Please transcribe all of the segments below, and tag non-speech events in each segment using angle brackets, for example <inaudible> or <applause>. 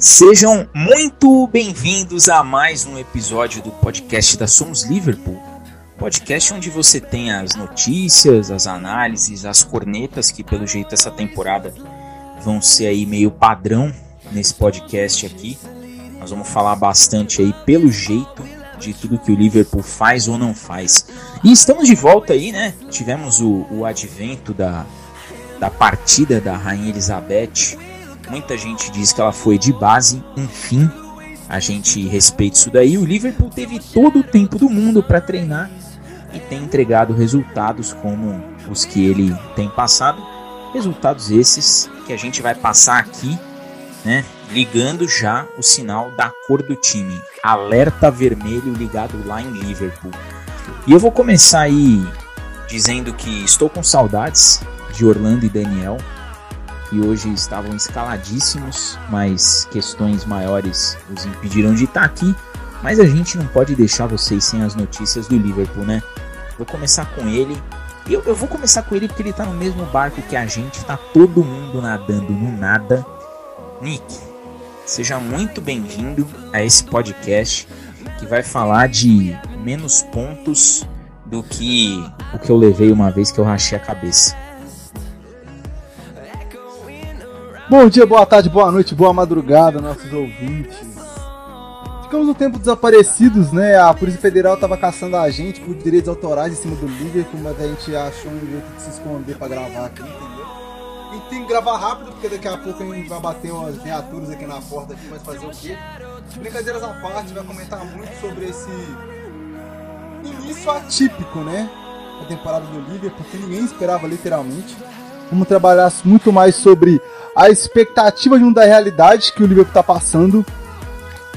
Sejam muito bem-vindos a mais um episódio do podcast da Somos Liverpool. Podcast onde você tem as notícias, as análises, as cornetas que pelo jeito essa temporada vão ser aí meio padrão nesse podcast aqui. Nós vamos falar bastante aí pelo jeito de tudo que o Liverpool faz ou não faz. E estamos de volta aí, né? Tivemos o, o advento da, da partida da Rainha Elizabeth. Muita gente diz que ela foi de base, enfim, a gente respeita isso daí. O Liverpool teve todo o tempo do mundo para treinar e tem entregado resultados como os que ele tem passado. Resultados esses que a gente vai passar aqui, né? Ligando já o sinal da cor do time. Alerta vermelho ligado lá em Liverpool. E eu vou começar aí dizendo que estou com saudades de Orlando e Daniel, que hoje estavam escaladíssimos, mas questões maiores os impediram de estar aqui. Mas a gente não pode deixar vocês sem as notícias do Liverpool, né? Vou começar com ele. Eu, eu vou começar com ele porque ele tá no mesmo barco que a gente, tá todo mundo nadando no nada. Nick, seja muito bem-vindo a esse podcast que vai falar de menos pontos do que o que eu levei uma vez que eu rachei a cabeça. Bom dia, boa tarde, boa noite, boa madrugada, nossos ouvintes. Ficamos um tempo desaparecidos, né? A Polícia Federal estava caçando a gente por direitos autorais em cima do Liverpool, mas a gente achou um jeito de se esconder para gravar aqui, entendeu? E tem que gravar rápido, porque daqui a pouco a gente vai bater umas viaturas aqui na porta aqui, mas fazer o quê? Brincadeiras à parte, vai comentar muito sobre esse início atípico, né? A temporada do Liverpool, porque ninguém esperava literalmente. Vamos trabalhar muito mais sobre a expectativa de da realidade que o Liverpool está passando,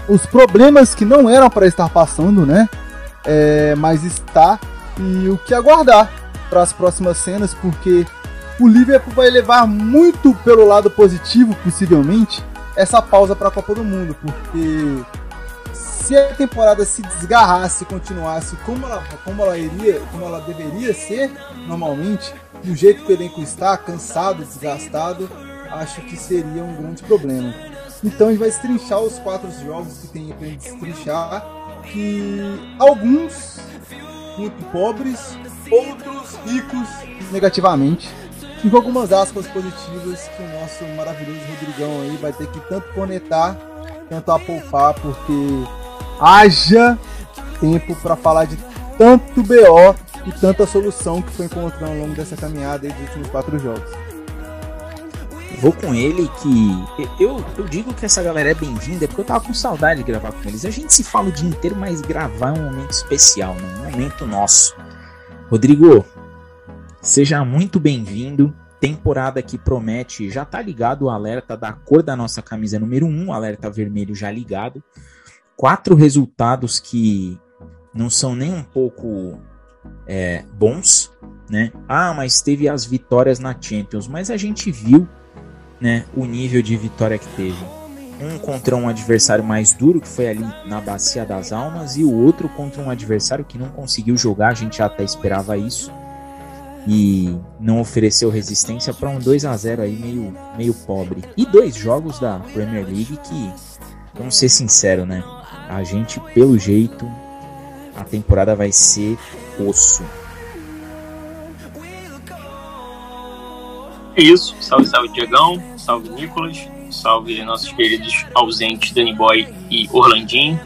os problemas que não eram para estar passando, né? É, mas está e o que aguardar para as próximas cenas, porque o Liverpool vai levar muito pelo lado positivo, possivelmente, essa pausa para a Copa do Mundo, porque se a temporada se desgarrasse continuasse como ela, como ela iria, como ela deveria ser normalmente, do jeito que o elenco está, cansado, desgastado, acho que seria um grande problema. Então a gente vai destrinchar os quatro jogos que tem para destrinchar, que alguns muito pobres, outros ricos negativamente, e com algumas aspas positivas que o nosso maravilhoso Rodrigão aí vai ter que tanto conectar quanto apoupar, porque haja tempo para falar de tanto BO e tanta solução que foi encontrando ao longo dessa caminhada aí dos últimos quatro jogos vou com ele que eu, eu digo que essa galera é bem-vinda porque eu tava com saudade de gravar com eles. A gente se fala o dia inteiro, mas gravar é um momento especial, né? um momento nosso. Rodrigo, seja muito bem-vindo. Temporada que promete, já tá ligado o alerta da cor da nossa camisa número 1, um, alerta vermelho já ligado. Quatro resultados que não são nem um pouco é, bons, né? Ah, mas teve as vitórias na Champions, mas a gente viu né, o nível de vitória que teve. Um contra um adversário mais duro, que foi ali na Bacia das Almas, e o outro contra um adversário que não conseguiu jogar, a gente até esperava isso. E não ofereceu resistência para um 2 a 0 aí meio, meio pobre. E dois jogos da Premier League que, vamos ser sinceros, né? A gente, pelo jeito, a temporada vai ser osso. É isso. Salve, salve, Diegão. Salve, Nicolas. Salve, nossos queridos ausentes Danny Boy e Orlandinho.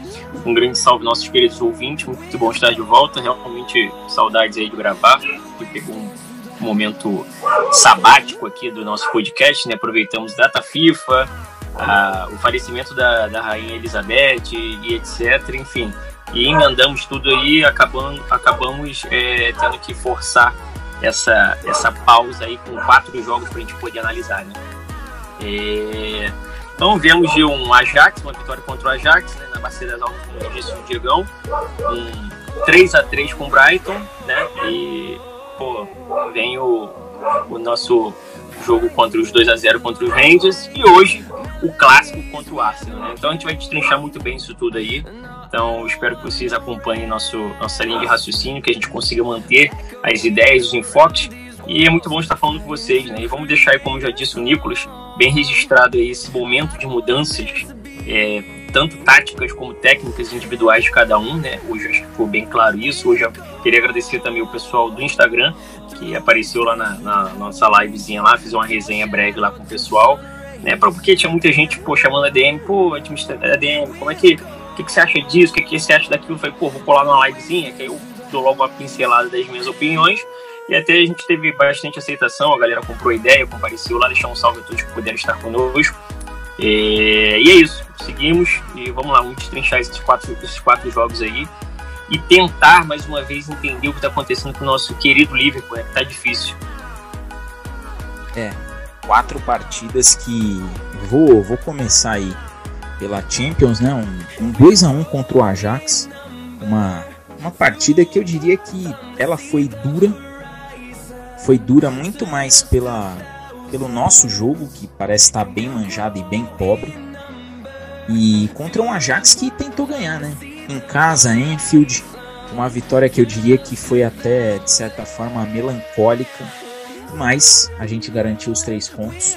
Um grande salve, nossos queridos ouvintes. Muito bom estar de volta. Realmente, saudades aí de gravar. Que pegou um momento sabático aqui do nosso podcast, né? Aproveitamos data FIFA, a, o falecimento da, da Rainha Elizabeth e, etc. Enfim, e emendamos tudo aí, acabamos, acabamos é, tendo que forçar essa, essa pausa aí com quatro jogos para a gente poder analisar, né? É... Então vemos de um Ajax, uma vitória contra o Ajax, né, na Bacia das Almas, como disse o Diegão, um 3 a 3 com o Brighton, né? E pô, vem o, o nosso jogo contra os 2 a 0 contra os Rangers e hoje o clássico contra o Arsenal, né? Então a gente vai destrinchar muito bem isso tudo aí. Então, espero que vocês acompanhem nosso, nossa linha de raciocínio, que a gente consiga manter as ideias, os enfoques. E é muito bom estar falando com vocês, né? E vamos deixar aí, como já disse o Nicolas, bem registrado aí esse momento de mudanças é, tanto táticas como técnicas individuais de cada um, né? Hoje acho que ficou bem claro isso. Hoje eu queria agradecer também o pessoal do Instagram, que apareceu lá na, na nossa livezinha lá, fiz uma resenha breve lá com o pessoal, né? Porque tinha muita gente, pô, chamando a DM, pô, ADM, como é que, que, que você acha disso, o que, que você acha daquilo? Falei, pô, vou colar numa livezinha, que aí eu dou logo uma pincelada das minhas opiniões, e até a gente teve bastante aceitação, a galera comprou ideia, compareceu lá, deixar um salve a todos que puderam estar conosco. E, e é isso, seguimos e vamos lá, vamos destrinchar esses quatro, esses quatro jogos aí e tentar mais uma vez entender o que está acontecendo com o nosso querido Liverpool, é que tá difícil. É, quatro partidas que vou, vou começar aí pela Champions, né? Um, um 2 a 1 contra o Ajax, uma, uma partida que eu diria que ela foi dura, foi dura muito mais pela, pelo nosso jogo, que parece estar bem manjado e bem pobre, e contra um Ajax que tentou ganhar, né? Em casa, Enfield, uma vitória que eu diria que foi até de certa forma melancólica, mas a gente garantiu os três pontos,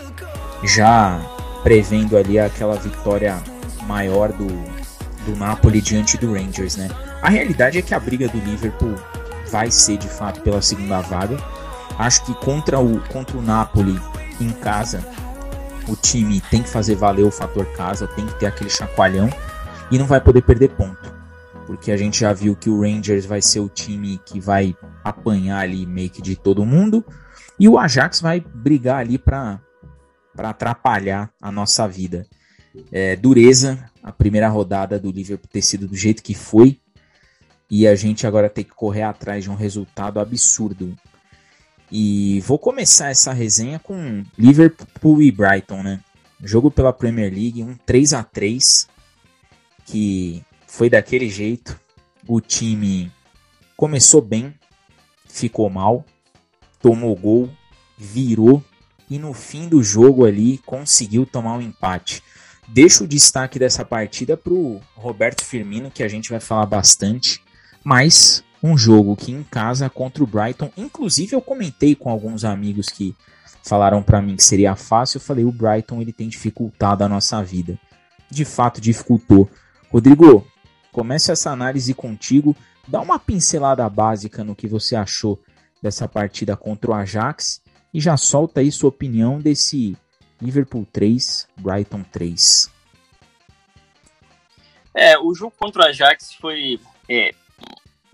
já prevendo ali aquela vitória maior do, do Napoli diante do Rangers, né? A realidade é que a briga do Liverpool vai ser de fato pela segunda vaga. Acho que contra o, contra o Napoli em casa, o time tem que fazer valer o fator casa, tem que ter aquele chacoalhão e não vai poder perder ponto. Porque a gente já viu que o Rangers vai ser o time que vai apanhar ali meio que de todo mundo e o Ajax vai brigar ali para atrapalhar a nossa vida. É, dureza, a primeira rodada do Liverpool ter sido do jeito que foi e a gente agora tem que correr atrás de um resultado absurdo. E vou começar essa resenha com Liverpool e Brighton, né? Jogo pela Premier League, um 3 a 3 que foi daquele jeito. O time começou bem, ficou mal, tomou gol, virou e no fim do jogo ali conseguiu tomar um empate. Deixo o destaque dessa partida para o Roberto Firmino, que a gente vai falar bastante, mas um jogo que em casa contra o Brighton, inclusive eu comentei com alguns amigos que falaram para mim que seria fácil, eu falei o Brighton ele tem dificultado a nossa vida. De fato dificultou. Rodrigo, comece essa análise contigo, dá uma pincelada básica no que você achou dessa partida contra o Ajax e já solta aí sua opinião desse Liverpool 3, Brighton 3. É, o jogo contra o Ajax foi é,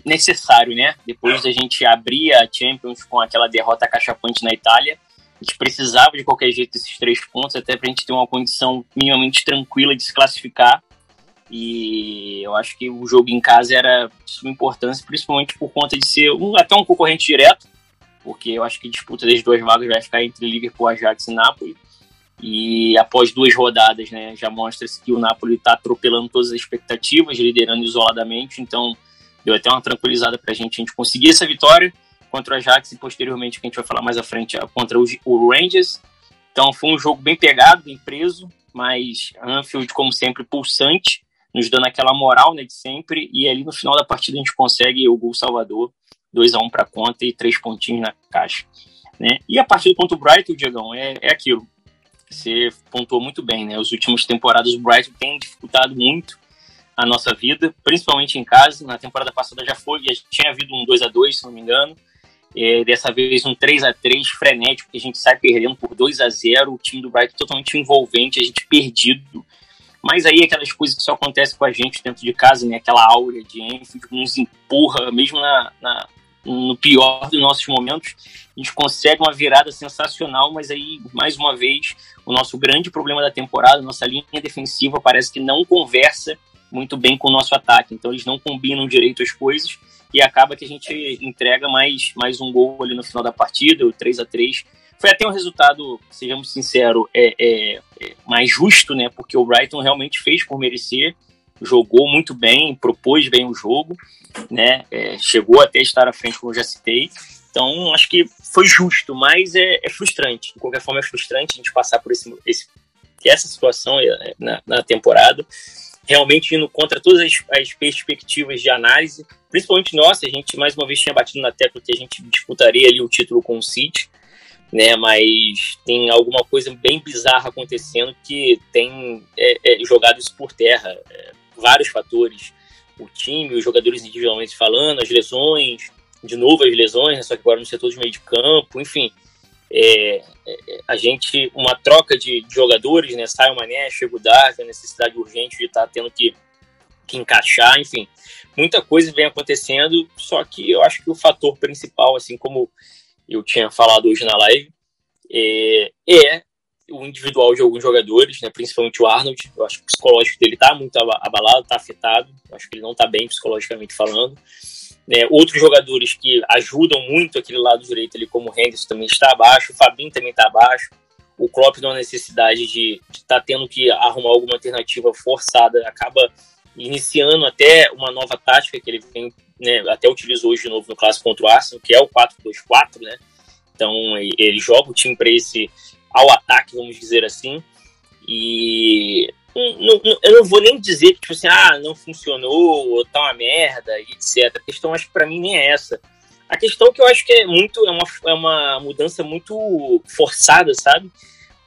necessário, né? Depois da gente abrir a Champions com aquela derrota cachapante na Itália, a gente precisava de qualquer jeito desses três pontos, até para a gente ter uma condição minimamente tranquila de se classificar. E eu acho que o jogo em casa era de suma importância, principalmente por conta de ser um, até um concorrente direto, porque eu acho que a disputa das duas vagas vai ficar entre Liverpool, Ajax e Napoli. E após duas rodadas, né, já mostra-se que o Napoli está atropelando todas as expectativas, liderando isoladamente. Então, deu até uma tranquilizada para a gente, a gente conseguir essa vitória contra o Ajax e posteriormente, que a gente vai falar mais à frente, contra o Rangers. Então foi um jogo bem pegado, bem preso, mas Anfield, como sempre, pulsante, nos dando aquela moral né, de sempre. E ali no final da partida a gente consegue o gol salvador, 2 a 1 para conta e três pontinhos na caixa. Né? E a partida contra o Brighton, Diegão, é, é aquilo. Você pontuou muito bem, né? As últimas temporadas o Brighton tem dificultado muito a nossa vida, principalmente em casa. Na temporada passada já foi, já tinha havido um 2 a 2 se não me engano. É, dessa vez um 3 a 3 frenético, que a gente sai perdendo por 2 a 0 o time do Brighton totalmente envolvente, a gente perdido. Mas aí aquelas coisas que só acontecem com a gente dentro de casa, né? Aquela áurea de Enfield nos empurra, mesmo na, na, no pior dos nossos momentos, a gente consegue uma virada sensacional, mas aí, mais uma vez, o nosso grande problema da temporada, nossa linha defensiva parece que não conversa muito bem com o nosso ataque. Então eles não combinam direito as coisas e acaba que a gente entrega mais, mais um gol ali no final da partida, o 3 a 3 Foi até um resultado, sejamos sinceros, é, é, é, mais justo, né? Porque o Brighton realmente fez por merecer, jogou muito bem, propôs bem o jogo, né? É, chegou até estar à frente, como eu já citei. Então, acho que foi justo, mas é, é, frustrante. De qualquer forma, é frustrante a gente passar por esse, esse essa situação é, na, na temporada realmente indo contra todas as, as, perspectivas de análise, principalmente nossa, a gente mais uma vez tinha batido na tecla que a gente disputaria ali o título com o City, né? Mas tem alguma coisa bem bizarra acontecendo que tem é, é, jogado isso por terra. É, vários fatores. O time, os jogadores individualmente falando, as lesões, de novo as lesões, né? só que agora no setor de meio de campo, enfim. É, é, a gente, uma troca de, de, jogadores, né? Sai o Mané, chega o Darwin, a necessidade urgente de estar tá tendo que, que encaixar, enfim. Muita coisa vem acontecendo, só que eu acho que o fator principal, assim como eu tinha falado hoje na live, é, é o individual de alguns jogadores, né, principalmente o Arnold. Eu acho que o psicológico dele está muito abalado, está afetado. Eu acho que ele não está bem psicologicamente falando. É, outros jogadores que ajudam muito aquele lado direito ali, como o Henderson também está abaixo, o Fabinho também está abaixo. O Klopp não há necessidade de estar tá tendo que arrumar alguma alternativa forçada, acaba iniciando até uma nova tática que ele vem, né, até utilizou hoje de novo no clássico contra o Arsenal, que é o 4-2-4, né? Então ele joga o time para esse ao ataque, vamos dizer assim. E não, não, eu não vou nem dizer que tipo assim, ah, não funcionou, ou tá uma merda, etc. A questão acho que para mim nem é essa. A questão que eu acho que é muito é uma, é uma mudança muito forçada, sabe?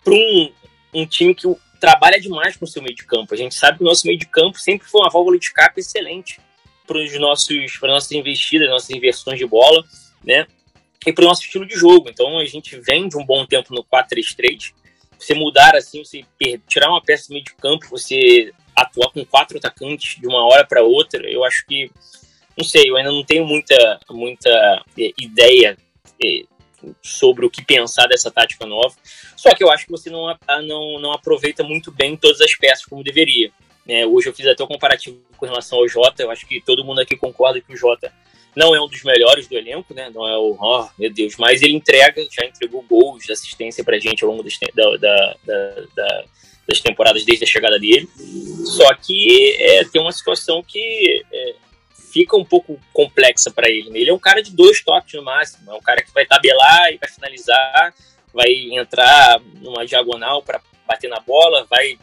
Para um, um time que trabalha demais com o seu meio de campo. A gente sabe que o nosso meio de campo sempre foi uma válvula de escape excelente para os nossos para nossas investidas, nossas inversões de bola, né? E para o nosso estilo de jogo. Então a gente vem de um bom tempo no 4-3-3. Você mudar assim, você tirar uma peça do meio de campo, você atuar com quatro atacantes de uma hora para outra, eu acho que não sei, eu ainda não tenho muita muita é, ideia é, sobre o que pensar dessa tática nova. Só que eu acho que você não, não, não aproveita muito bem todas as peças como deveria. Né? Hoje eu fiz até o um comparativo com relação ao Jota. Eu acho que todo mundo aqui concorda que o Jota não é um dos melhores do elenco, né? Não é o, oh, meu Deus, mas ele entrega, já entregou gols assistência pra gente ao longo das, da, da, da, das temporadas desde a chegada dele. Só que é, tem uma situação que é, fica um pouco complexa para ele. Né? Ele é um cara de dois toques no máximo. É um cara que vai tabelar e vai finalizar, vai entrar numa diagonal para bater na bola, vai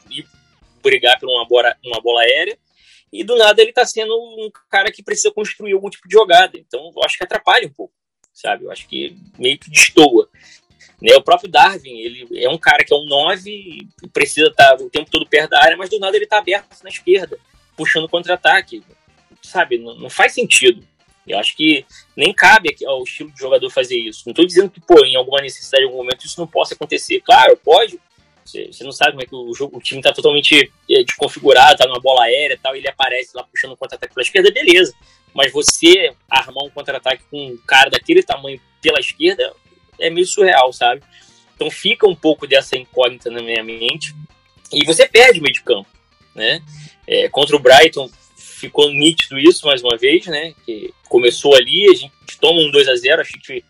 brigar por uma bola, uma bola aérea. E do nada ele está sendo um cara que precisa construir algum tipo de jogada. Então eu acho que atrapalha um pouco, sabe? Eu acho que meio que destoa. Né? O próprio Darwin, ele é um cara que é um 9, precisa estar tá o tempo todo perto da área, mas do nada ele está aberto na esquerda, puxando contra-ataque sabe, não, não faz sentido. Eu acho que nem cabe ao estilo de jogador fazer isso. Não estou dizendo que, pô, em alguma necessidade, em algum momento, isso não possa acontecer. Claro, pode. Você, não sabe como é que o, jogo, o time está totalmente é, desconfigurado, está numa bola aérea e tal, e ele aparece lá puxando um contra-ataque pela esquerda, beleza. Mas você armar um contra-ataque com um cara daquele tamanho pela esquerda é meio surreal, sabe? Então fica um pouco dessa incógnita na minha mente. E você perde o meio de campo, né? É, contra o Brighton, ficou nítido isso mais uma vez, né? Que começou ali, a gente toma um 2 a 0 achei que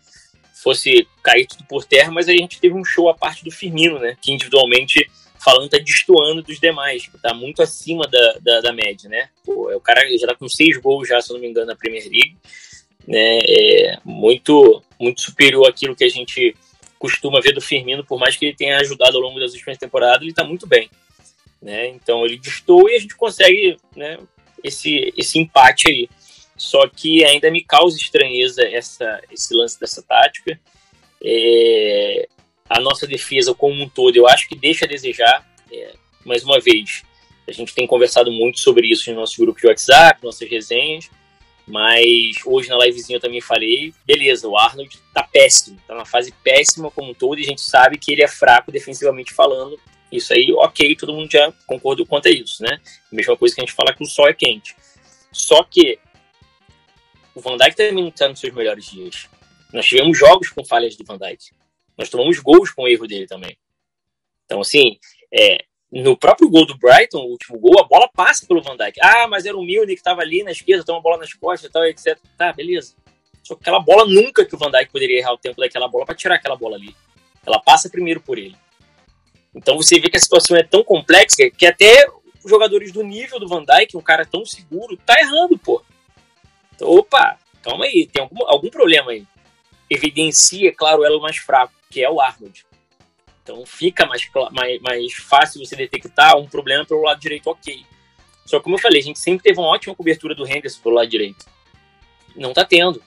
fosse cair tudo por terra, mas aí a gente teve um show à parte do Firmino, né? Que individualmente falando tá destoando dos demais, tá muito acima da, da, da média, né? Pô, é o cara já tá com seis gols já, se eu não me engano, na Premier League, né? É muito, muito superior àquilo que a gente costuma ver do Firmino, por mais que ele tenha ajudado ao longo das últimas temporadas, ele tá muito bem. Né? Então ele distou e a gente consegue né, esse, esse empate aí. Só que ainda me causa estranheza essa, esse lance dessa tática. É, a nossa defesa como um todo, eu acho que deixa a desejar. É, mais uma vez, a gente tem conversado muito sobre isso no nosso grupo de WhatsApp, nossas resenhas. Mas hoje na livezinha eu também falei, beleza, o Arnold tá péssimo, tá numa fase péssima como um todo, e a gente sabe que ele é fraco defensivamente falando, isso aí, ok, todo mundo já concordou quanto a isso, né? Mesma coisa que a gente fala que o sol é quente. Só que o Van Dijk também não está nos seus melhores dias. Nós tivemos jogos com falhas do Van Dijk. Nós tomamos gols com o erro dele também. Então, assim, é, no próprio gol do Brighton, o último gol, a bola passa pelo Van Dijk. Ah, mas era o Milne que estava ali na esquerda, toma a bola nas costas e tal, etc. Tá, beleza. Só que aquela bola nunca que o Van Dijk poderia errar o tempo daquela bola para tirar aquela bola ali. Ela passa primeiro por ele. Então você vê que a situação é tão complexa que até jogadores do nível do Van Dijk, um cara tão seguro, tá errando, pô. Opa, calma aí, tem algum, algum problema aí. Evidencia, claro, o elo mais fraco, que é o Arnold. Então fica mais, mais, mais fácil você detectar um problema pelo lado direito, ok. Só que, como eu falei, a gente sempre teve uma ótima cobertura do Henderson pelo lado direito. Não tá tendo.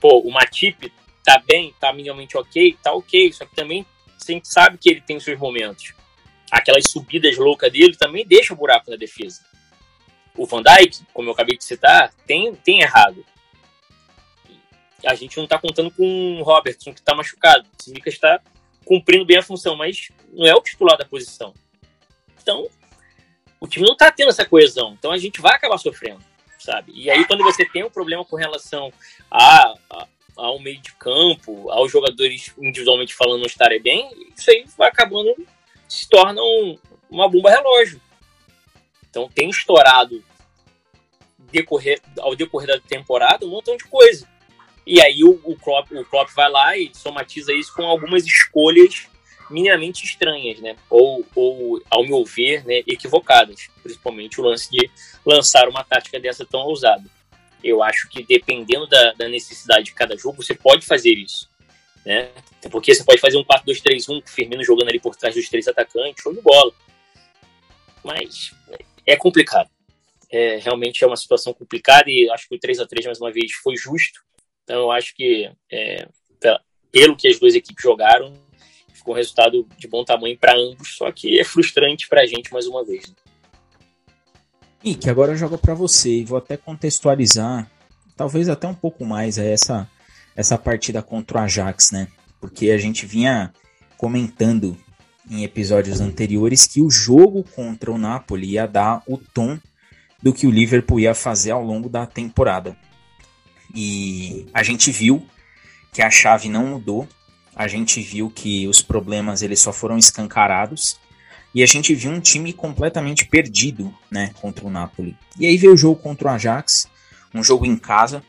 Pô, o Matip tá bem, tá minimamente ok, tá ok. Só que também a gente sabe que ele tem seus momentos. Aquelas subidas loucas dele também deixa o buraco na defesa. O Van Dijk, como eu acabei de citar, tem, tem errado. A gente não tá contando com o Robertson, que tá machucado. O Simicas está cumprindo bem a função, mas não é o titular da posição. Então, o time não tá tendo essa coesão. Então a gente vai acabar sofrendo, sabe? E aí, quando você tem um problema com relação a, a ao meio de campo, aos jogadores individualmente falando não estarem bem, isso aí vai acabando, se torna um, uma bomba relógio. Então tem estourado decorrer, ao decorrer da temporada um montão de coisa. E aí o, o, Klopp, o Klopp vai lá e somatiza isso com algumas escolhas minimamente estranhas, né? Ou, ou ao meu ver, né, equivocadas. Principalmente o lance de lançar uma tática dessa tão ousada. Eu acho que dependendo da, da necessidade de cada jogo, você pode fazer isso. Né? Porque você pode fazer um 4-2-3-1 com o Firmino jogando ali por trás dos três atacantes, show de bola. Mas é complicado. É, realmente é uma situação complicada e acho que o 3 a 3 mais uma vez foi justo. Então eu acho que é, pelo que as duas equipes jogaram, ficou um resultado de bom tamanho para ambos, só que é frustrante para a gente mais uma vez. Né? que agora eu jogo para você e vou até contextualizar, talvez até um pouco mais essa essa partida contra o Ajax, né? Porque a gente vinha comentando em episódios anteriores que o jogo contra o Napoli ia dar o tom do que o Liverpool ia fazer ao longo da temporada. E a gente viu que a chave não mudou, a gente viu que os problemas eles só foram escancarados e a gente viu um time completamente perdido, né, contra o Napoli. E aí veio o jogo contra o Ajax, um jogo em casa,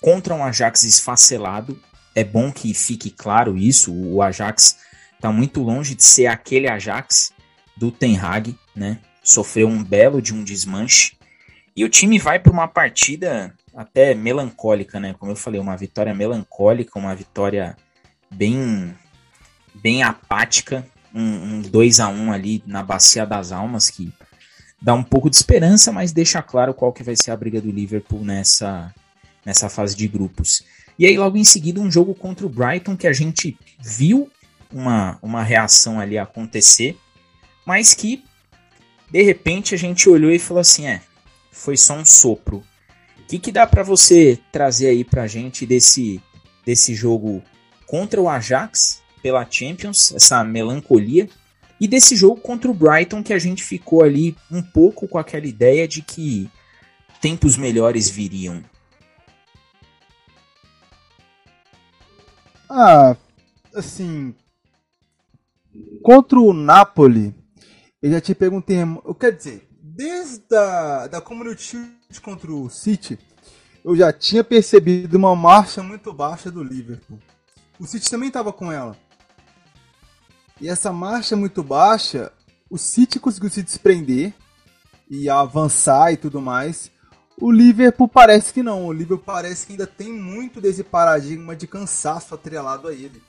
contra um Ajax esfacelado. É bom que fique claro isso, o Ajax está muito longe de ser aquele Ajax do Ten Hag, né? Sofreu um belo de um desmanche. E o time vai para uma partida até melancólica, né? Como eu falei, uma vitória melancólica, uma vitória bem bem apática, um, um 2 a 1 ali na Bacia das Almas, que dá um pouco de esperança, mas deixa claro qual que vai ser a briga do Liverpool nessa, nessa fase de grupos. E aí, logo em seguida, um jogo contra o Brighton que a gente viu uma, uma reação ali acontecer, mas que de repente a gente olhou e falou assim: é, foi só um sopro. O que, que dá para você trazer aí pra gente desse, desse jogo contra o Ajax pela Champions, essa melancolia, e desse jogo contra o Brighton que a gente ficou ali um pouco com aquela ideia de que tempos melhores viriam. Ah, assim, contra o Napoli, eu já te perguntei, eu quero dizer, desde a da Community contra o City, eu já tinha percebido uma marcha muito baixa do Liverpool. O City também estava com ela. E essa marcha muito baixa, o City conseguiu se desprender e avançar e tudo mais. O Liverpool parece que não. O Liverpool parece que ainda tem muito desse paradigma de cansaço atrelado a ele.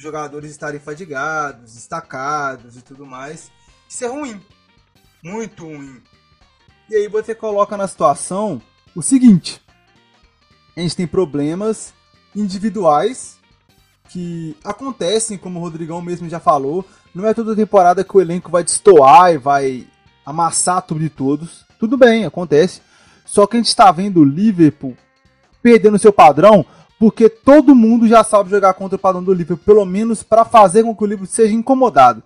Os jogadores estarem fadigados, destacados e tudo mais. Isso é ruim. Muito ruim. E aí você coloca na situação o seguinte: a gente tem problemas individuais que acontecem, como o Rodrigão mesmo já falou. Não é toda temporada que o elenco vai destoar e vai amassar tudo de todos. Tudo bem, acontece. Só que a gente está vendo o Liverpool perdendo seu padrão porque todo mundo já sabe jogar contra o padrão do Liverpool, pelo menos para fazer com que o Liverpool seja incomodado.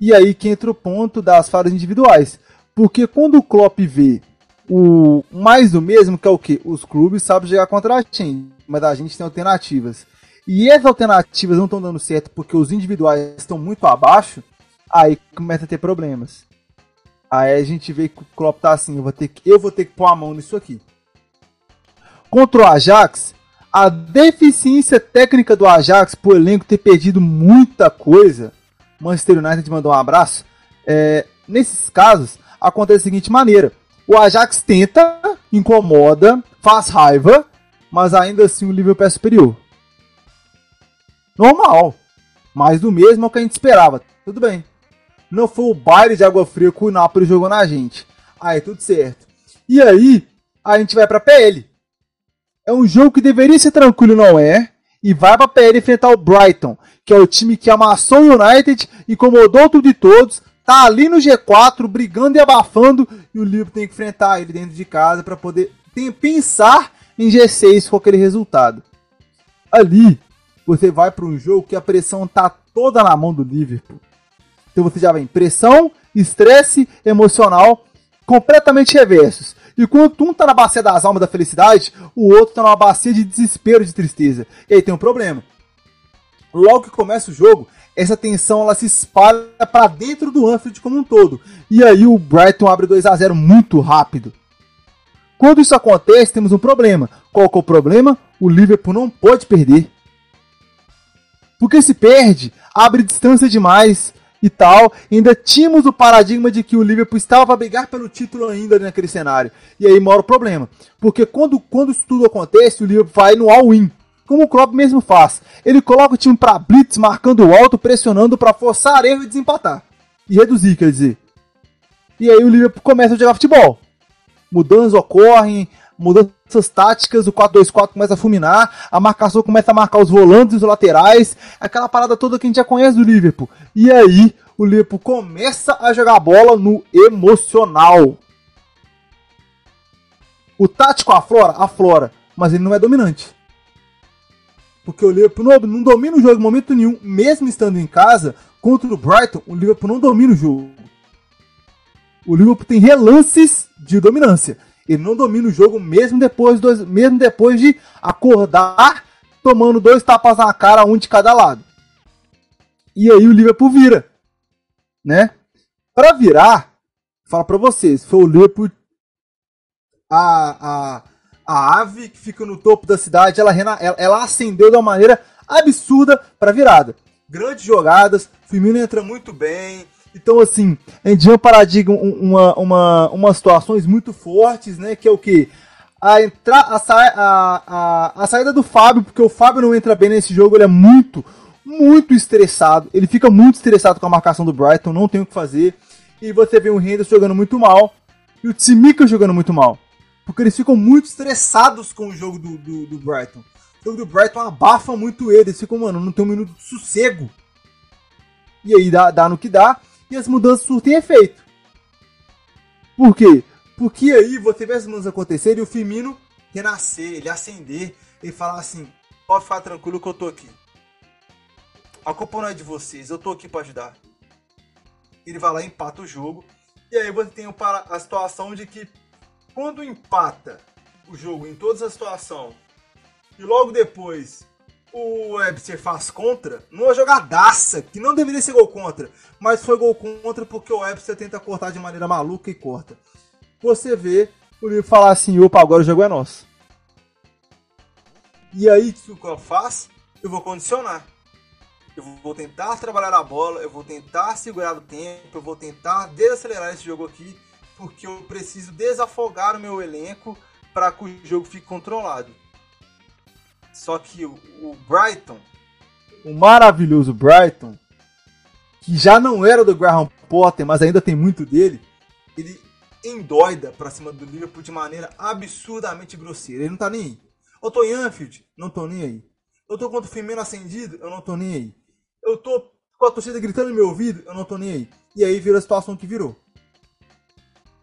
E aí que entra o ponto das falhas individuais. Porque quando o Klopp vê o mais do mesmo, que é o que? Os clubes sabem jogar contra a gente, mas a gente tem alternativas e as alternativas não estão dando certo porque os individuais estão muito abaixo, aí começa a ter problemas. Aí a gente vê que o Klopp tá assim, eu vou ter que, eu vou ter que pôr a mão nisso aqui. Contra o Ajax, a deficiência técnica do Ajax por elenco ter perdido muita coisa, Manchester United mandou um abraço. É, nesses casos, acontece da seguinte maneira: o Ajax tenta, incomoda, faz raiva, mas ainda assim o Liverpool é superior normal. Mais do mesmo que a gente esperava. Tudo bem. Não foi o baile de água fria que o Napoli jogou na gente. Aí tudo certo. E aí, a gente vai pra PL. É um jogo que deveria ser tranquilo, não é? e vai para a PL enfrentar o Brighton, que é o time que amassou o United, incomodou tudo e todos, tá ali no G4 brigando e abafando e o Liverpool tem que enfrentar ele dentro de casa para poder tem, pensar em G6 com aquele resultado. Ali você vai para um jogo que a pressão tá toda na mão do Liverpool. Então você já vem pressão, estresse emocional completamente reversos. E quando um tá na bacia das almas da felicidade, o outro tá numa bacia de desespero, de tristeza. E aí tem um problema. Logo que começa o jogo, essa tensão ela se espalha para dentro do Anfield como um todo. E aí o Brighton abre 2 a 0 muito rápido. Quando isso acontece, temos um problema. Qual que é o problema? O Liverpool não pode perder. Porque se perde, abre distância demais, e tal. Ainda tínhamos o paradigma de que o Liverpool estava para brigar pelo título ainda naquele cenário. E aí mora o problema. Porque quando, quando isso tudo acontece, o Liverpool vai no all-in. Como o Klopp mesmo faz. Ele coloca o time para blitz, marcando alto, pressionando para forçar erro e desempatar. E reduzir, quer dizer. E aí o Liverpool começa a jogar futebol. Mudanças ocorrem, mudanças táticas, o 4-2-4 começa a fulminar, a marcação começa a marcar os volantes e os laterais, aquela parada toda que a gente já conhece do Liverpool. E aí, o Liverpool começa a jogar bola no emocional. O tático aflora? Aflora, mas ele não é dominante. Porque o Liverpool não, não domina o jogo em momento nenhum, mesmo estando em casa, contra o Brighton, o Liverpool não domina o jogo. O Liverpool tem relances de dominância. Ele não domina o jogo mesmo depois, dois, mesmo depois de acordar tomando dois tapas na cara, um de cada lado. E aí o Liverpool vira, né? Para virar, fala para vocês, foi o Liverpool a, a, a ave que fica no topo da cidade, ela, ela, ela acendeu de uma maneira absurda para virada. Grandes jogadas, Firmino entra muito bem, então, assim, a gente um paradigma, uma, uma, umas situações muito fortes, né? Que é o que? A, entrar, a, sa a, a, a saída do Fábio, porque o Fábio não entra bem nesse jogo, ele é muito, muito estressado. Ele fica muito estressado com a marcação do Brighton, não tem o que fazer. E você vê o Henderson jogando muito mal e o Tsimica jogando muito mal. Porque eles ficam muito estressados com o jogo do, do, do Brighton. O jogo do Brighton abafa muito eles. Eles ficam, mano, não tem um minuto de sossego. E aí dá, dá no que dá e as mudanças surtem efeito. Por quê? Porque aí você vê as mudanças acontecerem e o Firmino renascer, ele acender e falar assim: pode ficar tranquilo que eu tô aqui. A culpa não é de vocês, eu tô aqui para ajudar. Ele vai lá e empata o jogo. E aí você tem a situação de que quando empata o jogo em toda essa situação e logo depois o Webster faz contra numa jogadaça, que não deveria ser gol contra, mas foi gol contra porque o Webster tenta cortar de maneira maluca e corta. Você vê o livro falar assim: opa, agora o jogo é nosso. E aí, o que eu faço? Eu vou condicionar. Eu vou tentar trabalhar a bola, eu vou tentar segurar o tempo, eu vou tentar desacelerar esse jogo aqui, porque eu preciso desafogar o meu elenco para que o jogo fique controlado. Só que o, Brighton, o maravilhoso Brighton, que já não era do Graham Potter, mas ainda tem muito dele, ele endoida pra cima do Liverpool de maneira absurdamente grosseira. Ele não tá nem aí. Eu tô em Anfield, não tô nem aí. Eu tô contra o Firmino acendido, eu não tô nem aí. Eu tô com a torcida gritando no meu ouvido, eu não tô nem aí. E aí vira a situação que virou.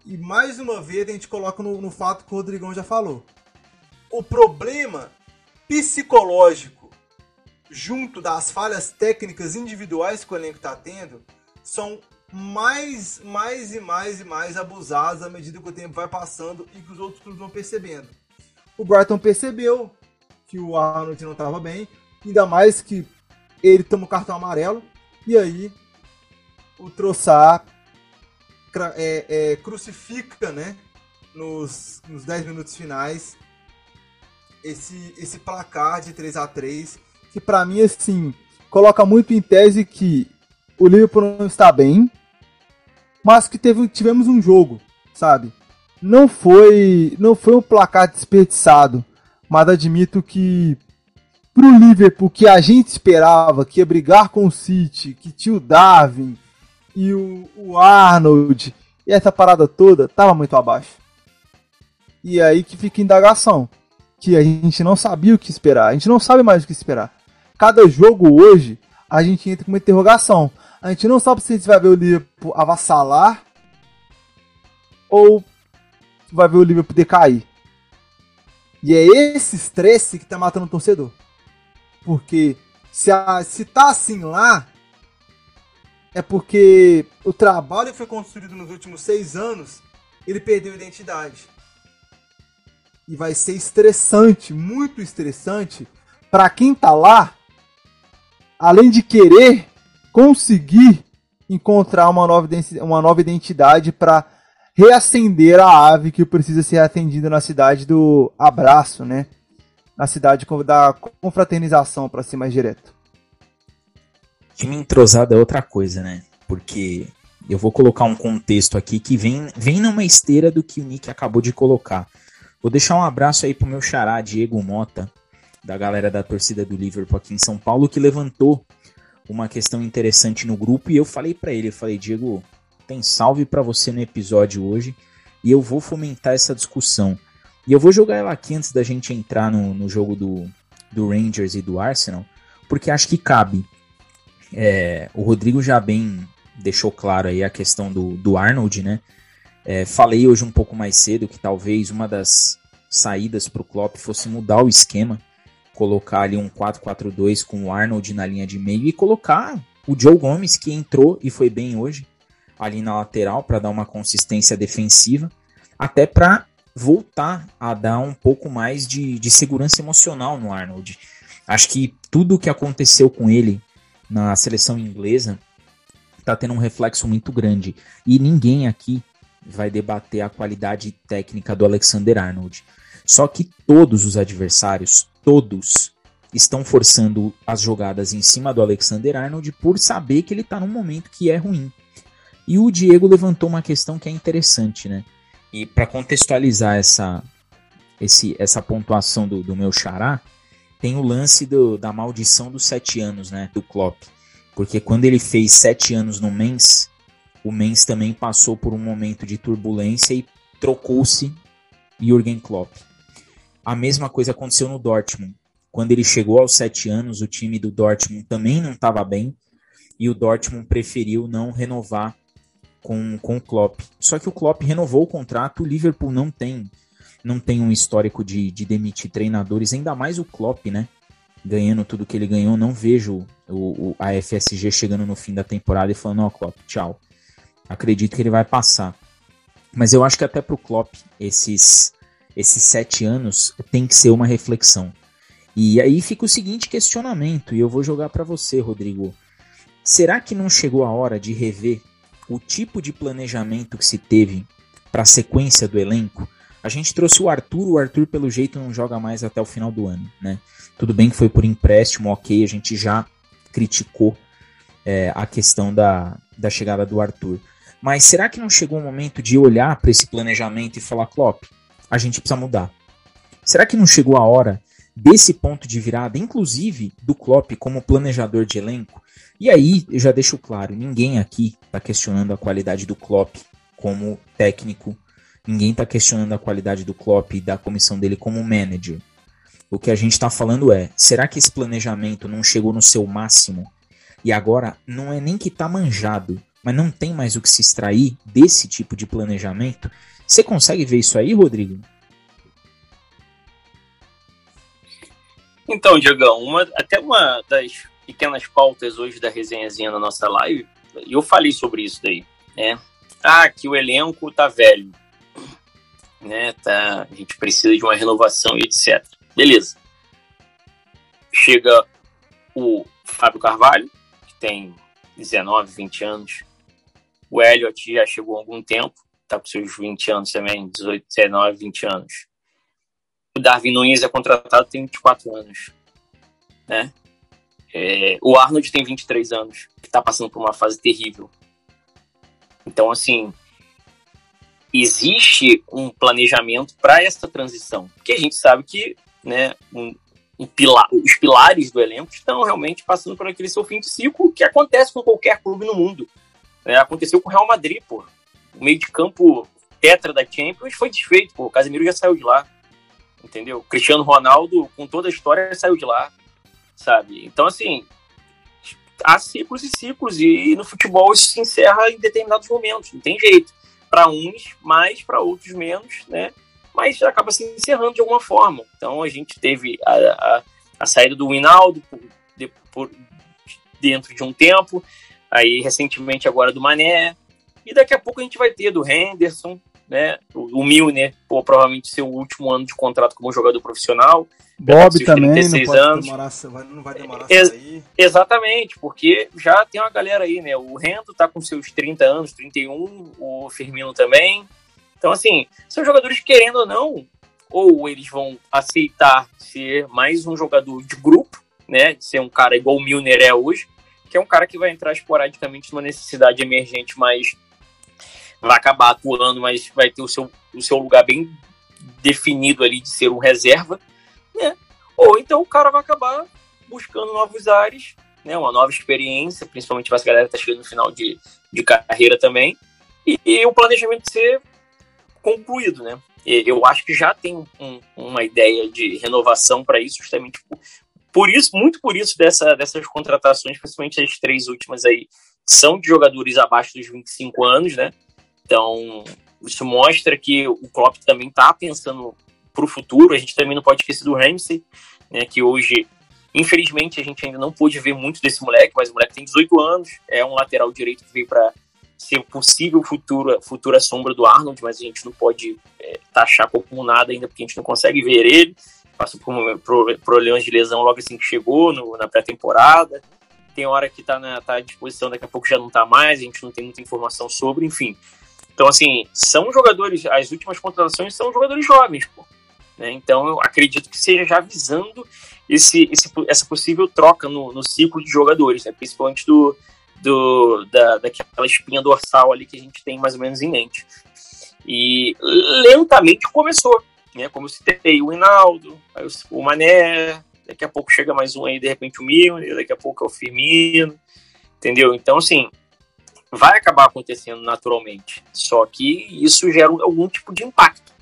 E mais uma vez a gente coloca no, no fato que o Rodrigão já falou. O problema psicológico junto das falhas técnicas individuais que o elenco está tendo são mais, mais e mais e mais abusados à medida que o tempo vai passando e que os outros clubes vão percebendo. O Brighton percebeu que o Arnold não estava bem, ainda mais que ele toma o cartão amarelo, e aí o Troçar é, é, crucifica né, nos, nos 10 minutos finais esse, esse placar de 3 a 3 que para mim, assim, coloca muito em tese que o Liverpool não está bem, mas que teve, tivemos um jogo, sabe? Não foi, não foi um placar desperdiçado, mas admito que pro Liverpool que a gente esperava que ia brigar com o City, que tinha o Darwin e o, o Arnold e essa parada toda, tava muito abaixo. E aí que fica a indagação que a gente não sabia o que esperar. A gente não sabe mais o que esperar. Cada jogo hoje, a gente entra com uma interrogação. A gente não sabe se a gente vai ver o Liverpool avassalar ou vai ver o Liverpool decair. E é esse estresse que tá matando o torcedor. Porque se, a, se tá assim lá, é porque o trabalho que foi construído nos últimos seis anos, ele perdeu identidade. E vai ser estressante, muito estressante, para quem tá lá, além de querer conseguir encontrar uma nova, uma nova identidade para reacender a ave que precisa ser atendida na cidade do abraço, né? Na cidade da confraternização, para ser mais direto. Time entrosado é outra coisa, né? Porque eu vou colocar um contexto aqui que vem, vem numa esteira do que o Nick acabou de colocar. Vou deixar um abraço aí pro meu xará, Diego Mota, da galera da torcida do Liverpool aqui em São Paulo, que levantou uma questão interessante no grupo e eu falei para ele, eu falei, Diego, tem salve para você no episódio hoje e eu vou fomentar essa discussão. E eu vou jogar ela aqui antes da gente entrar no, no jogo do, do Rangers e do Arsenal, porque acho que cabe. É, o Rodrigo já bem deixou claro aí a questão do, do Arnold, né? É, falei hoje um pouco mais cedo que talvez uma das saídas para o Klopp fosse mudar o esquema, colocar ali um 4-4-2 com o Arnold na linha de meio e colocar o Joe Gomes, que entrou e foi bem hoje, ali na lateral para dar uma consistência defensiva, até para voltar a dar um pouco mais de, de segurança emocional no Arnold. Acho que tudo o que aconteceu com ele na seleção inglesa está tendo um reflexo muito grande. E ninguém aqui vai debater a qualidade técnica do Alexander Arnold. Só que todos os adversários, todos, estão forçando as jogadas em cima do Alexander Arnold por saber que ele está num momento que é ruim. E o Diego levantou uma questão que é interessante, né? E para contextualizar essa, esse, essa pontuação do, do meu xará, tem o lance do, da maldição dos sete anos, né? Do Klopp. Porque quando ele fez sete anos no Mens, o Mens também passou por um momento de turbulência e trocou-se Jürgen Klopp. A mesma coisa aconteceu no Dortmund. Quando ele chegou aos sete anos, o time do Dortmund também não estava bem e o Dortmund preferiu não renovar com, com o Klopp. Só que o Klopp renovou o contrato, o Liverpool não tem não tem um histórico de, de demitir treinadores, ainda mais o Klopp, né? Ganhando tudo que ele ganhou, não vejo o, o, a FSG chegando no fim da temporada e falando, ó, oh, Klopp, tchau. Acredito que ele vai passar. Mas eu acho que até pro Klopp, esses, esses sete anos tem que ser uma reflexão. E aí fica o seguinte questionamento, e eu vou jogar para você, Rodrigo. Será que não chegou a hora de rever o tipo de planejamento que se teve para a sequência do elenco, a gente trouxe o Arthur, o Arthur pelo jeito não joga mais até o final do ano, né? Tudo bem que foi por empréstimo, ok, a gente já criticou é, a questão da, da chegada do Arthur. Mas será que não chegou o momento de olhar para esse planejamento e falar, Klopp, a gente precisa mudar? Será que não chegou a hora desse ponto de virada, inclusive do Klopp como planejador de elenco? E aí, eu já deixo claro, ninguém aqui está questionando a qualidade do Klopp como técnico, ninguém está questionando a qualidade do Klopp e da comissão dele como manager. O que a gente está falando é, será que esse planejamento não chegou no seu máximo? E agora não é nem que está manjado, mas não tem mais o que se extrair desse tipo de planejamento? Você consegue ver isso aí, Rodrigo? Então, Diogão, uma, até uma das pequenas pautas hoje da resenhazinha na nossa live, eu falei sobre isso daí, né? Ah, que o elenco tá velho, né? Tá, a gente precisa de uma renovação e etc. Beleza. Chega o Fábio Carvalho, que tem 19, 20 anos. O Elliot já chegou há algum tempo, tá com seus 20 anos também, 18, 19, 20 anos. O Darwin Nunes é contratado, tem 24 anos, né? É, o Arnold tem 23 anos, que está passando por uma fase terrível. Então, assim, existe um planejamento para essa transição, porque a gente sabe que né, um, um pilar, os pilares do elenco estão realmente passando por aquele seu fim de ciclo, que acontece com qualquer clube no mundo. É, aconteceu com o Real Madrid, pô. O meio de campo tetra da Champions foi desfeito, pô. O Casemiro já saiu de lá. entendeu? Cristiano Ronaldo, com toda a história, saiu de lá, sabe? Então, assim, há ciclos e ciclos, e no futebol isso se encerra em determinados momentos, não tem jeito. Para uns mais, para outros menos, né? Mas acaba se encerrando de alguma forma. Então a gente teve a, a, a saída do Winaldo por, de, por, dentro de um tempo, aí recentemente agora do Mané, e daqui a pouco a gente vai ter do Henderson, né? O, o Milner, pô, provavelmente seu último ano de contrato como jogador profissional. Bob também, 36 não, anos. Demorar, não vai demorar Ex sair. Exatamente, porque já tem uma galera aí, né? O Rendo tá com seus 30 anos, 31, o Firmino também. Então, assim, são jogadores querendo ou não, ou eles vão aceitar ser mais um jogador de grupo, né? De ser um cara igual o Milner é hoje, que é um cara que vai entrar esporadicamente numa necessidade emergente, mas vai acabar atuando, mas vai ter o seu, o seu lugar bem definido ali de ser um reserva, né? Ou então o cara vai acabar buscando novos ares, né? Uma nova experiência, principalmente para essa galera que tá chegando no final de, de carreira também, e, e o planejamento ser concluído, né? Eu acho que já tem um, uma ideia de renovação para isso, justamente por, por, isso, muito por isso dessa, dessas contratações, principalmente as três últimas aí, são de jogadores abaixo dos 25 anos, né? Então, isso mostra que o Klopp também está pensando para o futuro. A gente também não pode esquecer do Ramsey, né, que hoje, infelizmente, a gente ainda não pôde ver muito desse moleque, mas o moleque tem 18 anos, é um lateral direito que veio para ser possível futura, futura sombra do Arnold, mas a gente não pode é, taxar como nada ainda, porque a gente não consegue ver ele. Passou por, por problemas de lesão logo assim que chegou no, na pré-temporada. Tem hora que está tá à disposição, daqui a pouco já não está mais, a gente não tem muita informação sobre, enfim. Então, assim, são jogadores, as últimas contratações são jogadores jovens, pô. Né? Então, eu acredito que seja já visando esse, esse, essa possível troca no, no ciclo de jogadores, né? principalmente do, do, da, daquela espinha dorsal ali que a gente tem mais ou menos em mente. E lentamente começou, né? Como eu citei, o Hinaldo, o Mané, daqui a pouco chega mais um aí, de repente o Milner, daqui a pouco é o Firmino, entendeu? Então, assim, vai acabar acontecendo naturalmente. Só que isso gera algum tipo de impacto.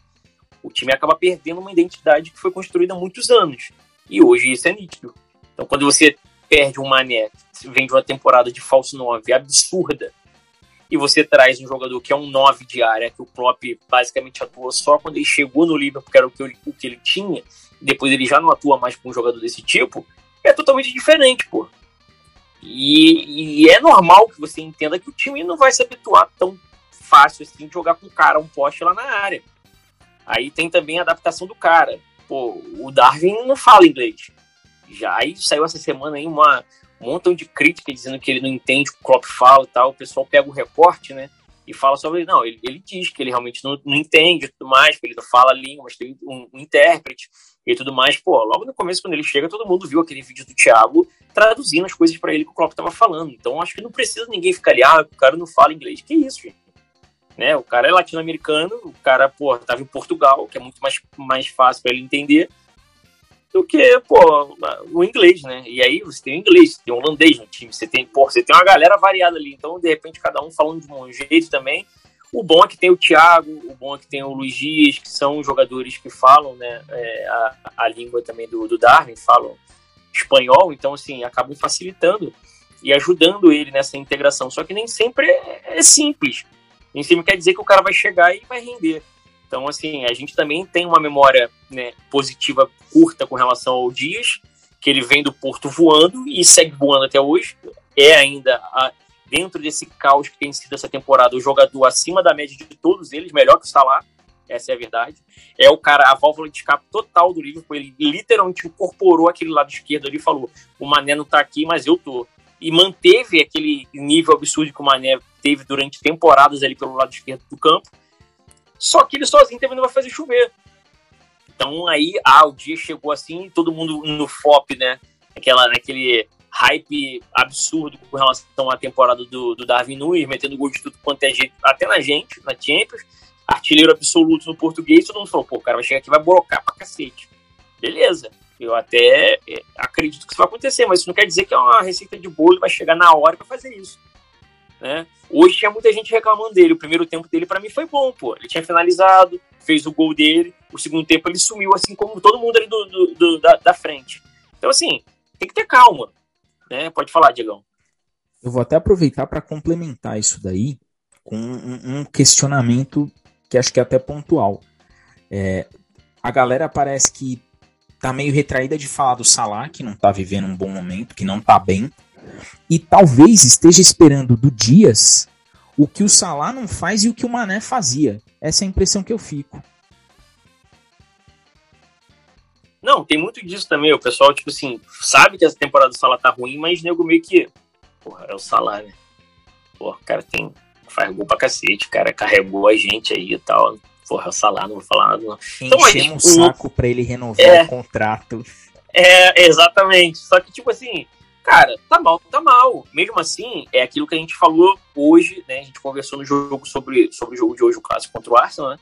O time acaba perdendo uma identidade que foi construída há muitos anos. E hoje isso é nítido. Então, quando você perde um Mané, vem de uma temporada de falso 9 absurda, e você traz um jogador que é um 9 de área, que o Klopp basicamente atuou só quando ele chegou no Liverpool, porque era o que, ele, o que ele tinha, depois ele já não atua mais com um jogador desse tipo, é totalmente diferente, pô. E, e, é normal que você entenda que o time não vai se habituar tão fácil assim de jogar com o cara, um poste lá na área. Aí tem também a adaptação do cara. Pô, o Darwin não fala inglês. Já aí saiu essa semana aí uma, um montão de crítica dizendo que ele não entende o que o Klopp fala e tal. O pessoal pega o recorte, né? E fala sobre. Não, ele, ele diz que ele realmente não, não entende tudo mais, que ele não fala a língua, mas tem um, um intérprete e tudo mais. Pô, logo no começo, quando ele chega, todo mundo viu aquele vídeo do Thiago traduzindo as coisas para ele que o Klopp tava falando. Então acho que não precisa ninguém ficar ali, ah, o cara não fala inglês. Que isso, gente? Né? O cara é latino-americano, o cara, pô, tava em Portugal, que é muito mais, mais fácil para ele entender do que, pô, o inglês, né? E aí você tem o inglês, tem o holandês no time, você tem, pô, você tem uma galera variada ali. Então, de repente, cada um falando de um jeito também. O bom é que tem o Thiago, o bom é que tem o Luiz Dias, que são jogadores que falam né, é, a, a língua também do, do Darwin, falam espanhol, então assim, acabam facilitando e ajudando ele nessa integração. Só que nem sempre é, é simples. Nem sempre quer dizer que o cara vai chegar e vai render. Então, assim, a gente também tem uma memória né, positiva curta com relação ao Dias, que ele vem do Porto voando e segue voando até hoje. É ainda a, dentro desse caos que tem sido essa temporada, o jogador acima da média de todos eles, melhor que o Salah, essa é a verdade. É o cara, a válvula de escape total do Liverpool, ele literalmente incorporou aquele lado esquerdo ali e falou: o Mané não tá aqui, mas eu tô. E manteve aquele nível absurdo que o Mané teve durante temporadas ali pelo lado esquerdo do campo. Só que ele sozinho também não vai fazer chover. Então aí, ah, o dia chegou assim, todo mundo no FOP, né? Aquela, naquele hype absurdo com relação à temporada do, do Darwin Nunes, metendo gol de tudo quanto é jeito, até na gente, na Champions, artilheiro absoluto no português, todo mundo falou, pô, o cara vai chegar aqui vai brocar pra cacete. Beleza, eu até é, acredito que isso vai acontecer, mas isso não quer dizer que é uma receita de bolo vai chegar na hora para fazer isso. Né? Hoje tinha muita gente reclamando dele. O primeiro tempo dele, para mim, foi bom, pô. Ele tinha finalizado, fez o gol dele. O segundo tempo ele sumiu, assim como todo mundo ali do, do, do da, da, frente. Então, assim, tem que ter calma. Né? Pode falar, Diegão. Eu vou até aproveitar para complementar isso daí com um, um, questionamento que acho que é até pontual. É, a galera parece que tá meio retraída de falar do Salah, que não tá vivendo um bom momento, que não tá bem. E talvez esteja esperando do Dias o que o Salah não faz e o que o Mané fazia. Essa é a impressão que eu fico. Não, tem muito disso também. O pessoal, tipo assim, sabe que essa temporada do Salah tá ruim, mas nego meio que. Porra, é o Salah, né? Porra, o cara tem. Faz gol pra cacete, o cara carregou a gente aí e tal porra, Salah, não vou falar nada. Não. Então, Enchemos o saco pra ele renovar é, o contrato. É, exatamente. Só que, tipo assim, cara, tá mal, tá mal. Mesmo assim, é aquilo que a gente falou hoje, né? A gente conversou no jogo sobre, sobre o jogo de hoje, o clássico contra o Arsenal, né?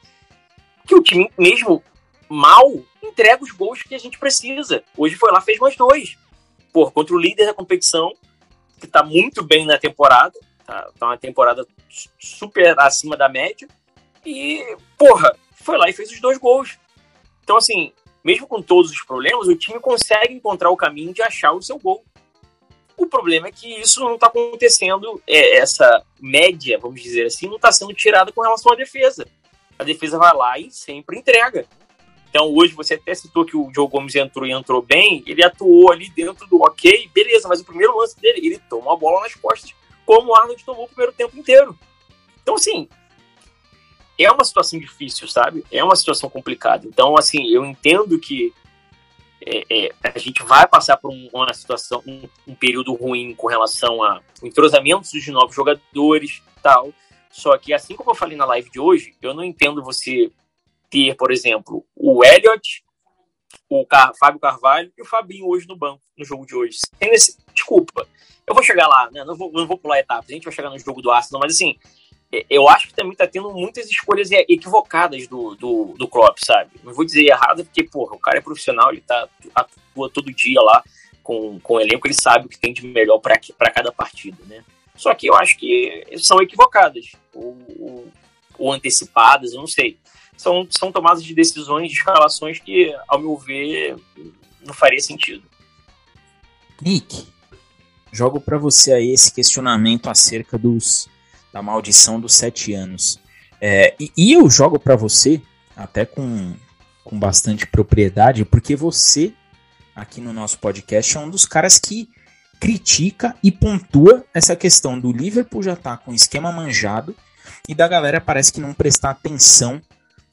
Que o time, mesmo mal, entrega os gols que a gente precisa. Hoje foi lá, fez mais dois. Pô, contra o líder da competição, que tá muito bem na temporada, tá, tá uma temporada super acima da média. E, porra, foi lá e fez os dois gols. Então, assim, mesmo com todos os problemas, o time consegue encontrar o caminho de achar o seu gol. O problema é que isso não está acontecendo, é, essa média, vamos dizer assim, não está sendo tirada com relação à defesa. A defesa vai lá e sempre entrega. Então, hoje você até citou que o Joe Gomes entrou e entrou bem, ele atuou ali dentro do ok, beleza, mas o primeiro lance dele, ele toma a bola nas costas, como o Arnold tomou o primeiro tempo inteiro. Então, assim, é uma situação difícil, sabe? É uma situação complicada. Então, assim, eu entendo que é, é, a gente vai passar por um, uma situação, um, um, período ruim com relação a entrosamento dos novos jogadores tal. Só que, assim como eu falei na live de hoje, eu não entendo você ter, por exemplo, o Elliot, o Car Fábio Carvalho e o Fabinho hoje no banco, no jogo de hoje. Esse, desculpa, eu vou chegar lá, né? Não vou, não vou pular etapas, a gente vai chegar no jogo do Arsenal, mas assim, eu acho que também tá tendo muitas escolhas equivocadas do, do, do Klopp, sabe? Não vou dizer errado, porque, porra, o cara é profissional, ele tá, atua todo dia lá com, com o elenco, ele sabe o que tem de melhor para cada partida, né? Só que eu acho que são equivocadas, ou, ou, ou, antecipadas, eu não sei. São, são tomadas de decisões, de escalações que, ao meu ver, não faria sentido. Nick, jogo para você aí esse questionamento acerca dos da maldição dos sete anos. É, e, e, eu jogo para você, até com, com bastante propriedade, porque você, aqui no nosso podcast, é um dos caras que critica e pontua essa questão do Liverpool já tá com esquema manjado e da galera parece que não prestar atenção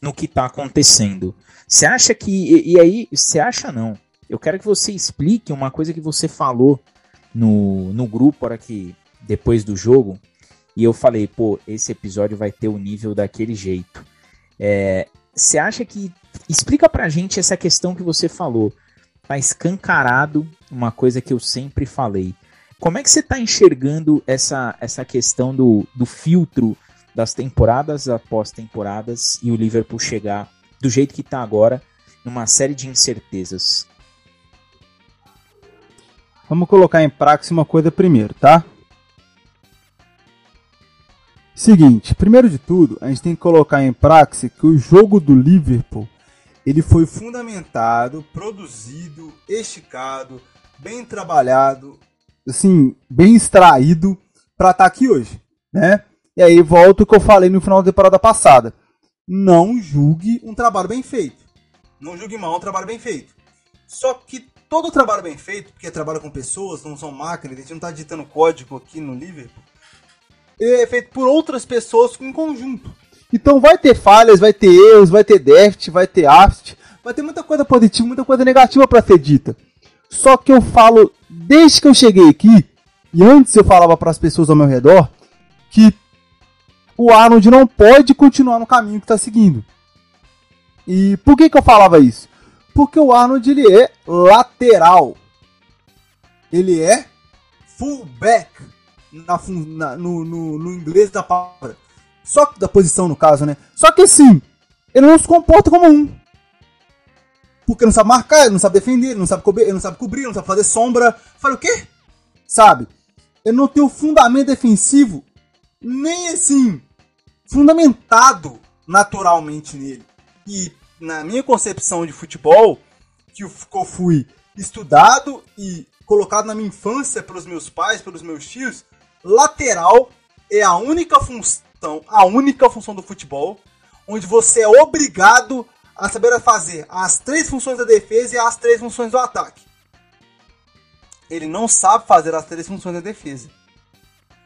no que tá acontecendo. Você acha que. E, e aí, você acha não? Eu quero que você explique uma coisa que você falou no, no grupo, hora que depois do jogo, e eu falei, pô, esse episódio vai ter o nível daquele jeito. Você é, acha que. Explica pra gente essa questão que você falou. Tá escancarado uma coisa que eu sempre falei. Como é que você tá enxergando essa, essa questão do, do filtro das temporadas após temporadas e o Liverpool chegar do jeito que tá agora, numa série de incertezas? Vamos colocar em prática uma coisa primeiro, tá? Seguinte, primeiro de tudo, a gente tem que colocar em praxe que o jogo do Liverpool ele foi fundamentado, produzido, esticado, bem trabalhado, assim, bem extraído para estar tá aqui hoje, né? E aí volta o que eu falei no final da temporada passada. Não julgue um trabalho bem feito. Não julgue mal um trabalho bem feito. Só que todo trabalho bem feito, porque trabalha com pessoas, não são máquinas, a gente não está digitando código aqui no Liverpool é feito por outras pessoas em conjunto. Então vai ter falhas, vai ter erros, vai ter déficit, vai ter aft, vai ter muita coisa positiva, muita coisa negativa para ser dita. Só que eu falo desde que eu cheguei aqui e antes eu falava para as pessoas ao meu redor que o Arnold não pode continuar no caminho que está seguindo. E por que, que eu falava isso? Porque o Arnold ele é lateral. Ele é fullback na, na no, no, no, inglês da palavra. Só que da posição, no caso, né? Só que assim, ele não se comporta como um. Porque não sabe marcar, ele não sabe defender, ele não sabe cobrir, ele não sabe cobrir, não sabe fazer sombra. Fala o quê? Sabe? Ele não tem o fundamento defensivo nem assim fundamentado naturalmente nele. E na minha concepção de futebol, que eu fui estudado e colocado na minha infância pelos meus pais, pelos meus tios, lateral é a única função, a única função do futebol, onde você é obrigado a saber fazer as três funções da defesa e as três funções do ataque. Ele não sabe fazer as três funções da defesa.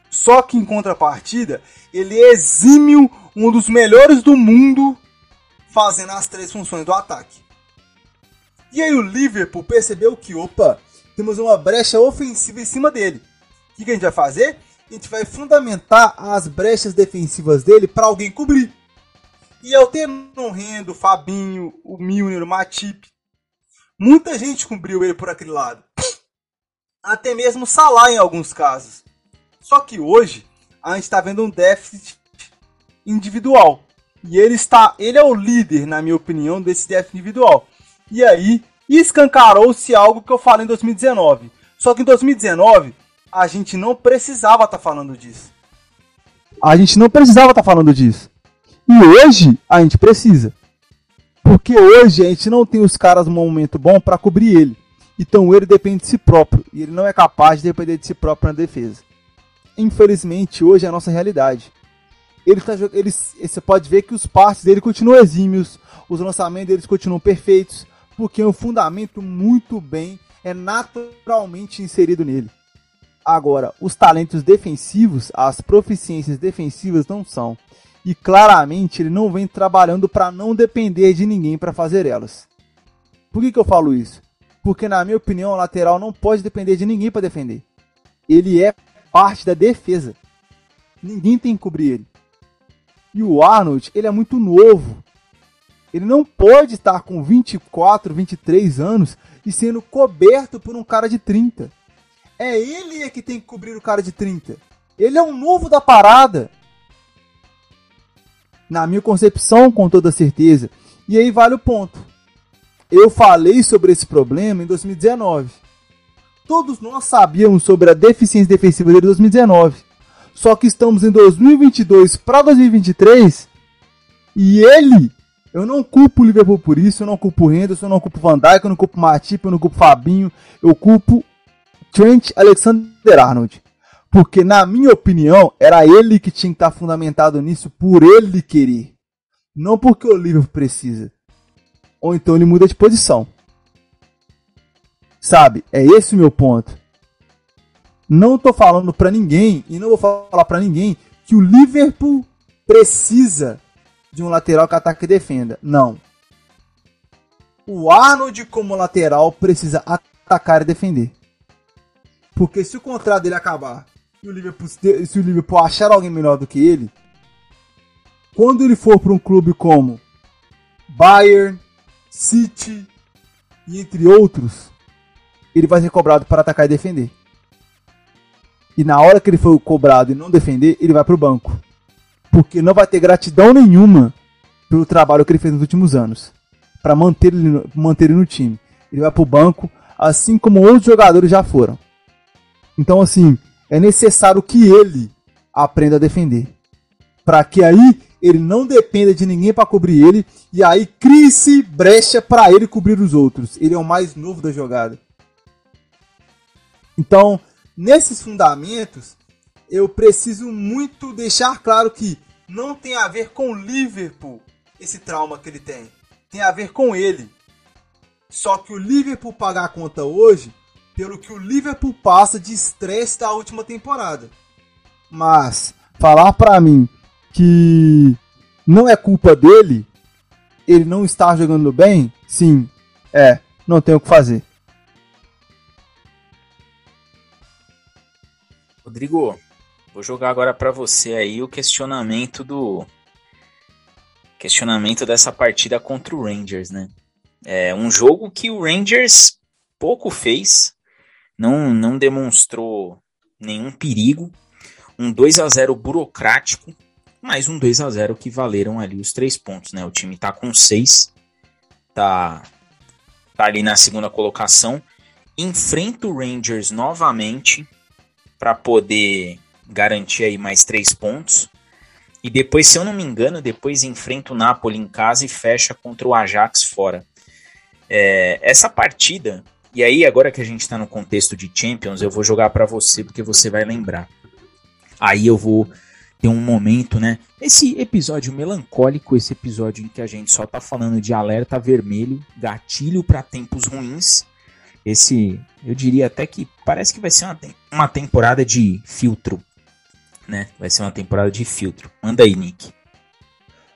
Só que em contrapartida, ele exímio, um dos melhores do mundo, fazendo as três funções do ataque. E aí o Liverpool percebeu que, opa, temos uma brecha ofensiva em cima dele. O que a gente vai fazer? A gente vai fundamentar as brechas defensivas dele para alguém cobrir. E eu tendo o Rendo, Fabinho, o Milner, o Matip, muita gente cobriu ele por aquele lado. Até mesmo Salah em alguns casos. Só que hoje a gente está vendo um déficit individual. E ele está, ele é o líder, na minha opinião, desse déficit individual. E aí escancarou-se algo que eu falei em 2019. Só que em 2019 a gente não precisava estar tá falando disso. A gente não precisava estar tá falando disso. E hoje a gente precisa. Porque hoje a gente não tem os caras num momento bom para cobrir ele. Então ele depende de si próprio. E ele não é capaz de depender de si próprio na defesa. Infelizmente, hoje é a nossa realidade. Ele tá, ele, você pode ver que os passes dele continuam exímios, os lançamentos deles continuam perfeitos, porque é um fundamento muito bem é naturalmente inserido nele. Agora, os talentos defensivos, as proficiências defensivas não são. E claramente ele não vem trabalhando para não depender de ninguém para fazer elas. Por que, que eu falo isso? Porque, na minha opinião, o lateral não pode depender de ninguém para defender. Ele é parte da defesa. Ninguém tem que cobrir ele. E o Arnold, ele é muito novo. Ele não pode estar com 24, 23 anos e sendo coberto por um cara de 30. É ele é que tem que cobrir o cara de 30. Ele é um novo da parada. Na minha concepção, com toda certeza. E aí vale o ponto. Eu falei sobre esse problema em 2019. Todos nós sabíamos sobre a deficiência defensiva dele em 2019. Só que estamos em 2022 para 2023 e ele eu não culpo o Liverpool por isso, eu não culpo o Henderson, eu não culpo o Van Dijk, eu não culpo o Matip, eu não culpo o Fabinho, eu culpo Trent Alexander-Arnold. Porque, na minha opinião, era ele que tinha que estar fundamentado nisso por ele querer. Não porque o Liverpool precisa. Ou então ele muda de posição. Sabe? É esse o meu ponto. Não tô falando para ninguém, e não vou falar para ninguém, que o Liverpool precisa de um lateral que ataque e defenda. Não. O Arnold, como lateral, precisa atacar e defender. Porque se o contrato dele acabar e o Liverpool, se o Liverpool achar alguém melhor do que ele, quando ele for para um clube como Bayern, City e entre outros, ele vai ser cobrado para atacar e defender. E na hora que ele for cobrado e não defender, ele vai para o banco porque não vai ter gratidão nenhuma pelo trabalho que ele fez nos últimos anos para manter ele, manter ele no time. Ele vai pro banco, assim como outros jogadores já foram. Então, assim, é necessário que ele aprenda a defender. Para que aí ele não dependa de ninguém para cobrir ele e aí crie-se brecha para ele cobrir os outros. Ele é o mais novo da jogada. Então, nesses fundamentos, eu preciso muito deixar claro que não tem a ver com o Liverpool esse trauma que ele tem. Tem a ver com ele. Só que o Liverpool pagar a conta hoje pelo que o Liverpool passa de estresse da última temporada. Mas falar para mim que não é culpa dele, ele não está jogando bem, sim, é, não tem o que fazer. Rodrigo, Vou jogar agora para você aí o questionamento do questionamento dessa partida contra o Rangers, né? É um jogo que o Rangers pouco fez, não não demonstrou nenhum perigo, um 2 a 0 burocrático, mas um 2 a 0 que valeram ali os três pontos, né? O time tá com seis, tá tá ali na segunda colocação, enfrenta o Rangers novamente para poder garantir aí mais três pontos. E depois, se eu não me engano, depois enfrenta o Napoli em casa e fecha contra o Ajax fora. É, essa partida, e aí agora que a gente está no contexto de Champions, eu vou jogar para você porque você vai lembrar. Aí eu vou ter um momento, né? Esse episódio melancólico, esse episódio em que a gente só tá falando de alerta vermelho, gatilho para tempos ruins. Esse, eu diria até que parece que vai ser uma, uma temporada de filtro né? Vai ser uma temporada de filtro. Manda aí, Nick.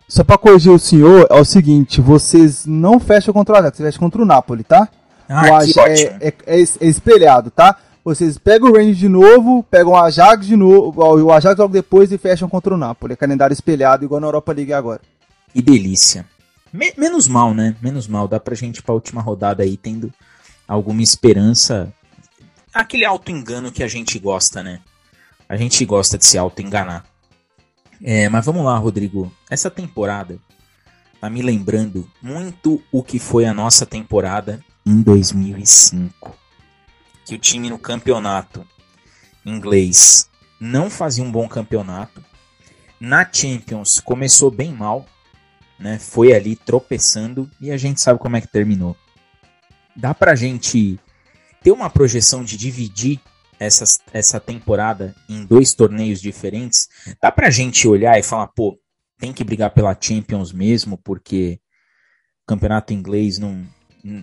Só pra corrigir o senhor, é o seguinte, vocês não fecham contra o Ajax, vocês fecham contra o Napoli, tá? Ah, Ajax é, é, é, é, espelhado, tá? Vocês pegam o Range de novo, pegam o Ajax de novo, o Ajax logo depois e fecham contra o Napoli. É calendário espelhado, igual na Europa League agora. Que delícia. Me menos mal, né? Menos mal. Dá pra gente ir pra última rodada aí tendo alguma esperança. Aquele auto-engano que a gente gosta, né? A gente gosta de se auto-enganar. É, mas vamos lá, Rodrigo. Essa temporada tá me lembrando muito o que foi a nossa temporada em 2005. Que o time no campeonato inglês não fazia um bom campeonato. Na Champions começou bem mal, né? Foi ali tropeçando e a gente sabe como é que terminou. Dá pra gente ter uma projeção de dividir essa, essa temporada em dois torneios diferentes, dá pra gente olhar e falar, pô, tem que brigar pela Champions mesmo, porque campeonato inglês não,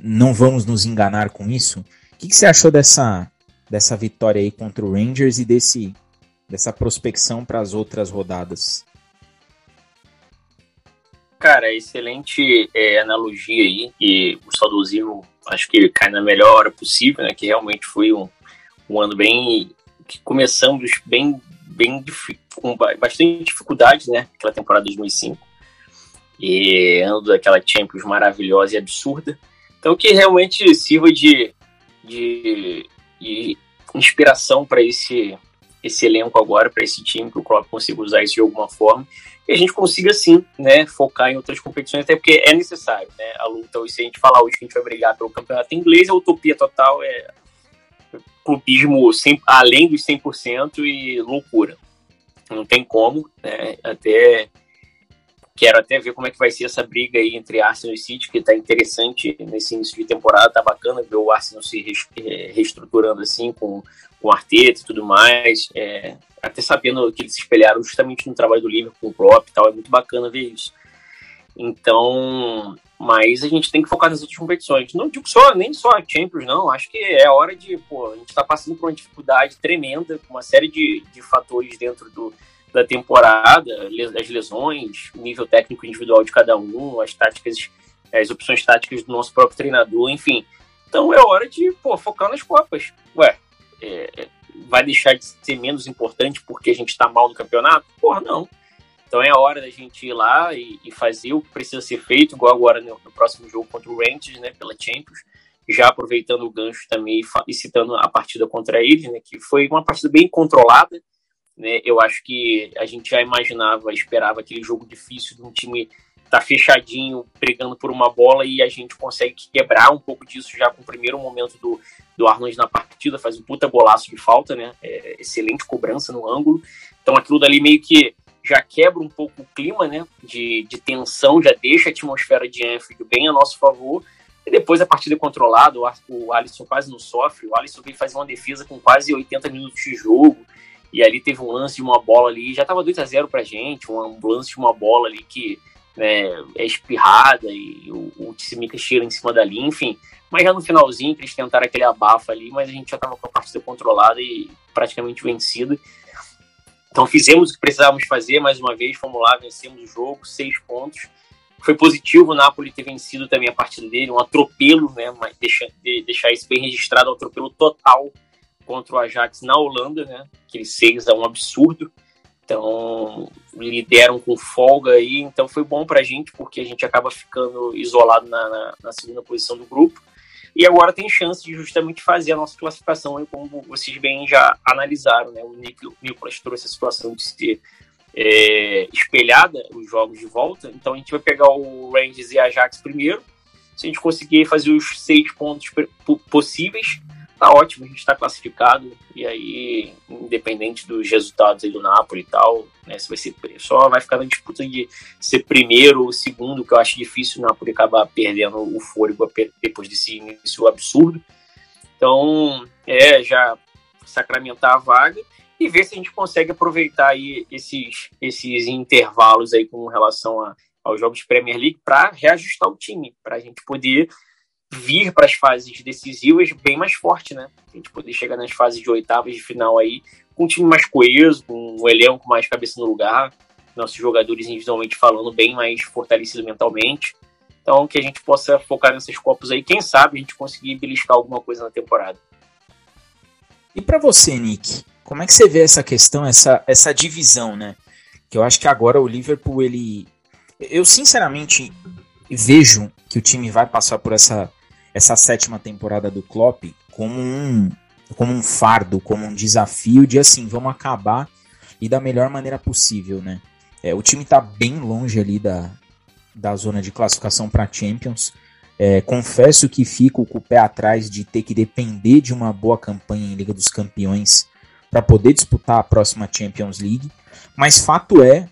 não vamos nos enganar com isso. O que, que você achou dessa, dessa vitória aí contra o Rangers e desse, dessa prospecção para as outras rodadas? Cara, excelente é, analogia aí, e o saudosismo acho que ele cai na melhor hora possível, né? Que realmente foi um, um ano bem que começamos bem bem com bastante dificuldade, né? Aquela temporada de 2005 e ano daquela Champions maravilhosa e absurda. Então que realmente sirva de, de, de inspiração para esse esse elenco agora, para esse time, que o Klopp consiga usar isso de alguma forma e a gente consiga sim, né, focar em outras competições, até porque é necessário, né, a luta, se a gente falar hoje que a gente vai brigar pelo campeonato inglês, a utopia total é clubismo sem, além dos 100% e loucura. Não tem como, né? Até quero até ver como é que vai ser essa briga aí entre Arsenal e City, que está interessante nesse início de temporada, tá bacana ver o Arsenal se é, reestruturando assim com com Arteta e tudo mais, é, até sabendo que eles se espelharam justamente no trabalho do Liverpool com o Klopp e tal, é muito bacana ver isso. Então, mas a gente tem que focar nas outras competições. Não digo só, nem só a Champions, não. Acho que é hora de, pô, a gente está passando por uma dificuldade tremenda, com uma série de, de fatores dentro do, da temporada, as lesões, o nível técnico individual de cada um, as táticas, as opções táticas do nosso próprio treinador, enfim. Então é hora de, pô, focar nas Copas. Ué, é, vai deixar de ser menos importante porque a gente está mal no campeonato? Porra, não. Então é hora da gente ir lá e, e fazer o que precisa ser feito, igual agora no, no, próximo jogo contra o Rangers, né, pela Champions, já aproveitando o gancho também e, e citando a partida contra eles, né, que foi uma partida bem controlada, né, eu acho que a gente já imaginava, esperava aquele jogo difícil de um time tá fechadinho, brigando por uma bola e a gente consegue quebrar um pouco disso já com o primeiro momento do, do Arnold na partida, faz um puta golaço de falta, né? É, excelente cobrança no ângulo. Então aquilo dali meio que já quebra um pouco o clima né, de, de tensão, já deixa a atmosfera de Anfield bem a nosso favor. E depois a partida é controlada, o, o Alisson quase não sofre. O Alisson veio fazer uma defesa com quase 80 minutos de jogo. E ali teve um lance de uma bola ali, já estava 2 a 0 pra gente, um lance de uma bola ali que né, é espirrada e o, o Tsimikas tira em cima da linha, enfim. Mas já no finalzinho, eles tentaram aquele abafa ali, mas a gente já estava com a partida controlada e praticamente vencida. Então fizemos o que precisávamos fazer, mais uma vez, fomos lá, vencemos o jogo, seis pontos. Foi positivo o Napoli ter vencido também a partida dele, um atropelo, né? Mas deixa, de, deixar isso bem registrado, um atropelo total contra o Ajax na Holanda, né? Aquele 6 é um absurdo. Então, lideram com folga aí, então foi bom pra gente, porque a gente acaba ficando isolado na, na, na segunda posição do grupo. E agora tem chance de justamente fazer a nossa classificação, como vocês bem já analisaram, né? O Nicolas trouxe a situação de ser é, espelhada os jogos de volta. Então a gente vai pegar o Rangers e a Ajax primeiro. Se a gente conseguir fazer os seis pontos possíveis, tá ótimo, a gente está classificado, e aí, independente dos resultados aí do Napoli e tal, né, se vai ser só vai ficar na disputa de ser primeiro ou segundo, que eu acho difícil o Napoli acabar perdendo o fôlego depois desse início absurdo. Então, é, já sacramentar a vaga e ver se a gente consegue aproveitar aí esses, esses intervalos aí com relação a, aos jogos de Premier League para reajustar o time, para a gente poder vir para as fases decisivas bem mais forte, né? A gente poder chegar nas fases de oitavas de final aí com um time mais coeso, com um elenco mais cabeça no lugar, nossos jogadores individualmente falando bem mais fortalecido mentalmente. Então, que a gente possa focar nesses copos aí, quem sabe a gente conseguir beliscar alguma coisa na temporada. E para você, Nick, como é que você vê essa questão, essa, essa divisão, né? Que eu acho que agora o Liverpool, ele. Eu sinceramente vejo que o time vai passar por essa essa sétima temporada do Klopp como um, como um fardo, como um desafio de assim, vamos acabar e da melhor maneira possível, né? É, o time está bem longe ali da, da zona de classificação para Champions. É, confesso que fico com o pé atrás de ter que depender de uma boa campanha em Liga dos Campeões para poder disputar a próxima Champions League. Mas fato é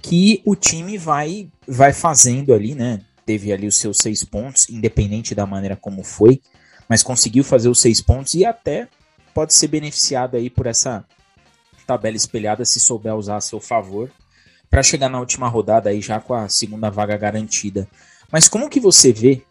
que o time vai vai fazendo ali, né? Teve ali os seus seis pontos, independente da maneira como foi, mas conseguiu fazer os seis pontos e até pode ser beneficiado aí por essa tabela espelhada se souber usar a seu favor para chegar na última rodada aí já com a segunda vaga garantida. Mas como que você vê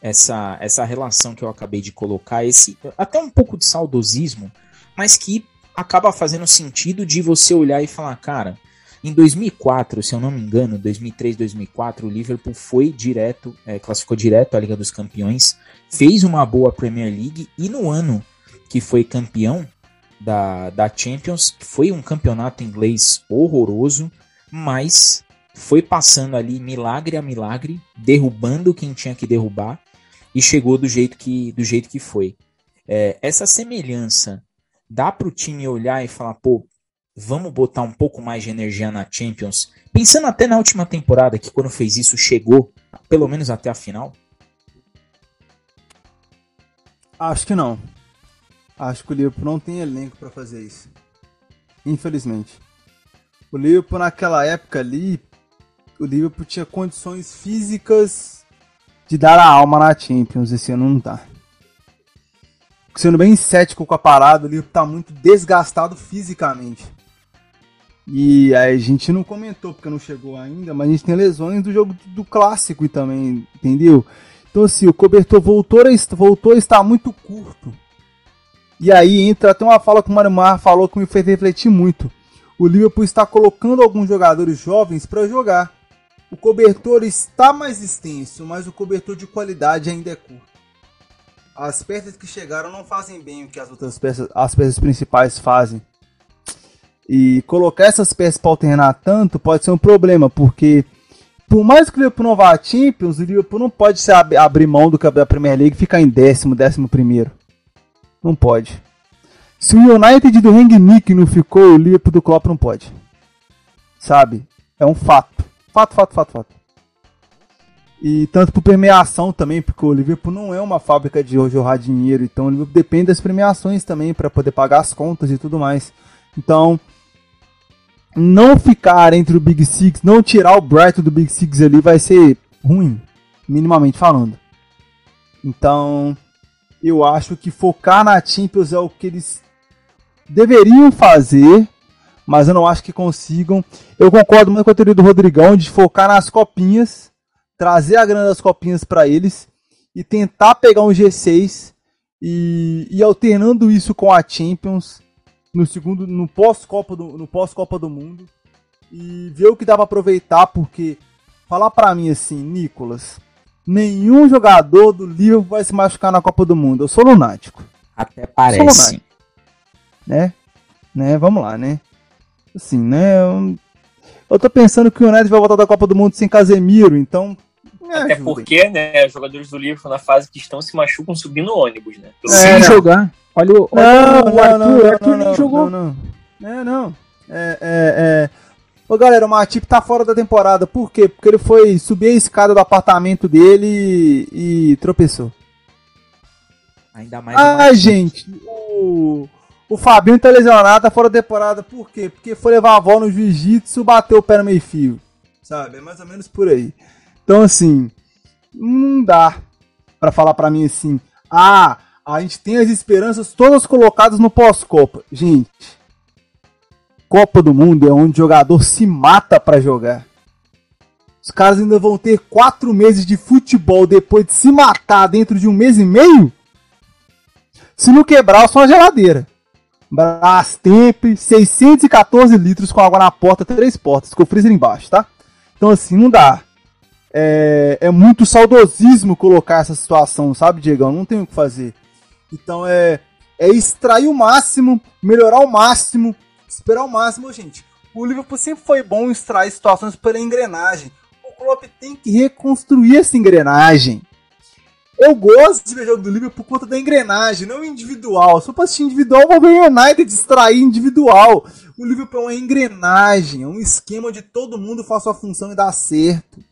essa essa relação que eu acabei de colocar, esse até um pouco de saudosismo, mas que acaba fazendo sentido de você olhar e falar, cara, em 2004, se eu não me engano, 2003, 2004, o Liverpool foi direto, é, classificou direto à Liga dos Campeões, fez uma boa Premier League e no ano que foi campeão da, da Champions, foi um campeonato inglês horroroso, mas foi passando ali milagre a milagre, derrubando quem tinha que derrubar e chegou do jeito que, do jeito que foi. É, essa semelhança dá para o time olhar e falar, pô, vamos botar um pouco mais de energia na Champions, pensando até na última temporada, que quando fez isso chegou pelo menos até a final? Acho que não. Acho que o Liverpool não tem elenco para fazer isso. Infelizmente. O Liverpool naquela época ali, o Liverpool tinha condições físicas de dar a alma na Champions. Esse ano não tá. Sendo bem cético com a parada, o Liverpool tá muito desgastado fisicamente. E a gente não comentou porque não chegou ainda, mas a gente tem lesões do jogo do clássico também, entendeu? Então assim, o cobertor voltou a, voltou a estar muito curto. E aí entra até uma fala que o Marimar falou que me fez refletir muito. O Liverpool está colocando alguns jogadores jovens para jogar. O cobertor está mais extenso, mas o cobertor de qualidade ainda é curto. As peças que chegaram não fazem bem o que as outras peças, as peças principais fazem. E colocar essas peças para alternar tanto pode ser um problema, porque por mais que o Liverpool não vá a Champions, o Liverpool não pode se ab abrir mão do da Premier League e ficar em décimo, décimo primeiro. Não pode. Se o United do Rangnick não ficou, o Liverpool do Klopp não pode. Sabe? É um fato. Fato, fato, fato, fato. E tanto por premiação também, porque o Liverpool não é uma fábrica de jorrar dinheiro, então o Liverpool depende das premiações também para poder pagar as contas e tudo mais. Então, não ficar entre o Big Six, não tirar o Brighton do Big Six ali vai ser ruim, minimamente falando. Então, eu acho que focar na Champions é o que eles deveriam fazer, mas eu não acho que consigam. Eu concordo muito com a teoria do Rodrigão de focar nas copinhas, trazer a grana das copinhas para eles e tentar pegar um G6 e, e alternando isso com a Champions no segundo, no pós-Copa do, no pós-Copa do Mundo e ver o que dá para aproveitar, porque falar para mim assim, Nicolas, nenhum jogador do Liverpool vai se machucar na Copa do Mundo. Eu sou lunático. Até parece. Lunático, né? Né? Vamos lá, né? Assim, né? Eu, eu tô pensando que o United vai voltar da Copa do Mundo sem Casemiro, então até porque, né, os jogadores do Liverpool na fase que estão se machucam subindo ônibus, né? É, sem jogar. Olha o, olha não, o Arthur, não, não, o Arthur nem jogou. Não, não. É, não. É, é, é. Ô galera, o Matip tá fora da temporada. Por quê? Porque ele foi subir a escada do apartamento dele e, e tropeçou. Ainda mais. Ah, gente, o, o Fabinho tá lesionado, tá fora da temporada. Por quê? Porque foi levar a bola no jiu-jitsu, bateu o pé no meio fio. Sabe? É mais ou menos por aí. Então, assim, não dá para falar para mim assim, ah, a gente tem as esperanças todas colocadas no pós-Copa. Gente, Copa do Mundo é onde o jogador se mata para jogar. Os caras ainda vão ter quatro meses de futebol depois de se matar dentro de um mês e meio? Se não quebrar, só uma geladeira. Brastemp, 614 litros com água na porta, três portas, com o freezer embaixo, tá? Então assim, não dá. É, é muito saudosismo colocar essa situação, sabe, Diegão? Não tem o que fazer. Então é, é extrair o máximo, melhorar o máximo, esperar o máximo, gente. O Liverpool sempre foi bom em extrair situações pela engrenagem. O Klopp tem que reconstruir essa engrenagem. Eu gosto de ver jogo do Liverpool por conta da engrenagem, não individual. Se eu assistir individual, vou ver o United distrair individual. O Liverpool é uma engrenagem, é um esquema onde todo mundo faz sua função e dá certo.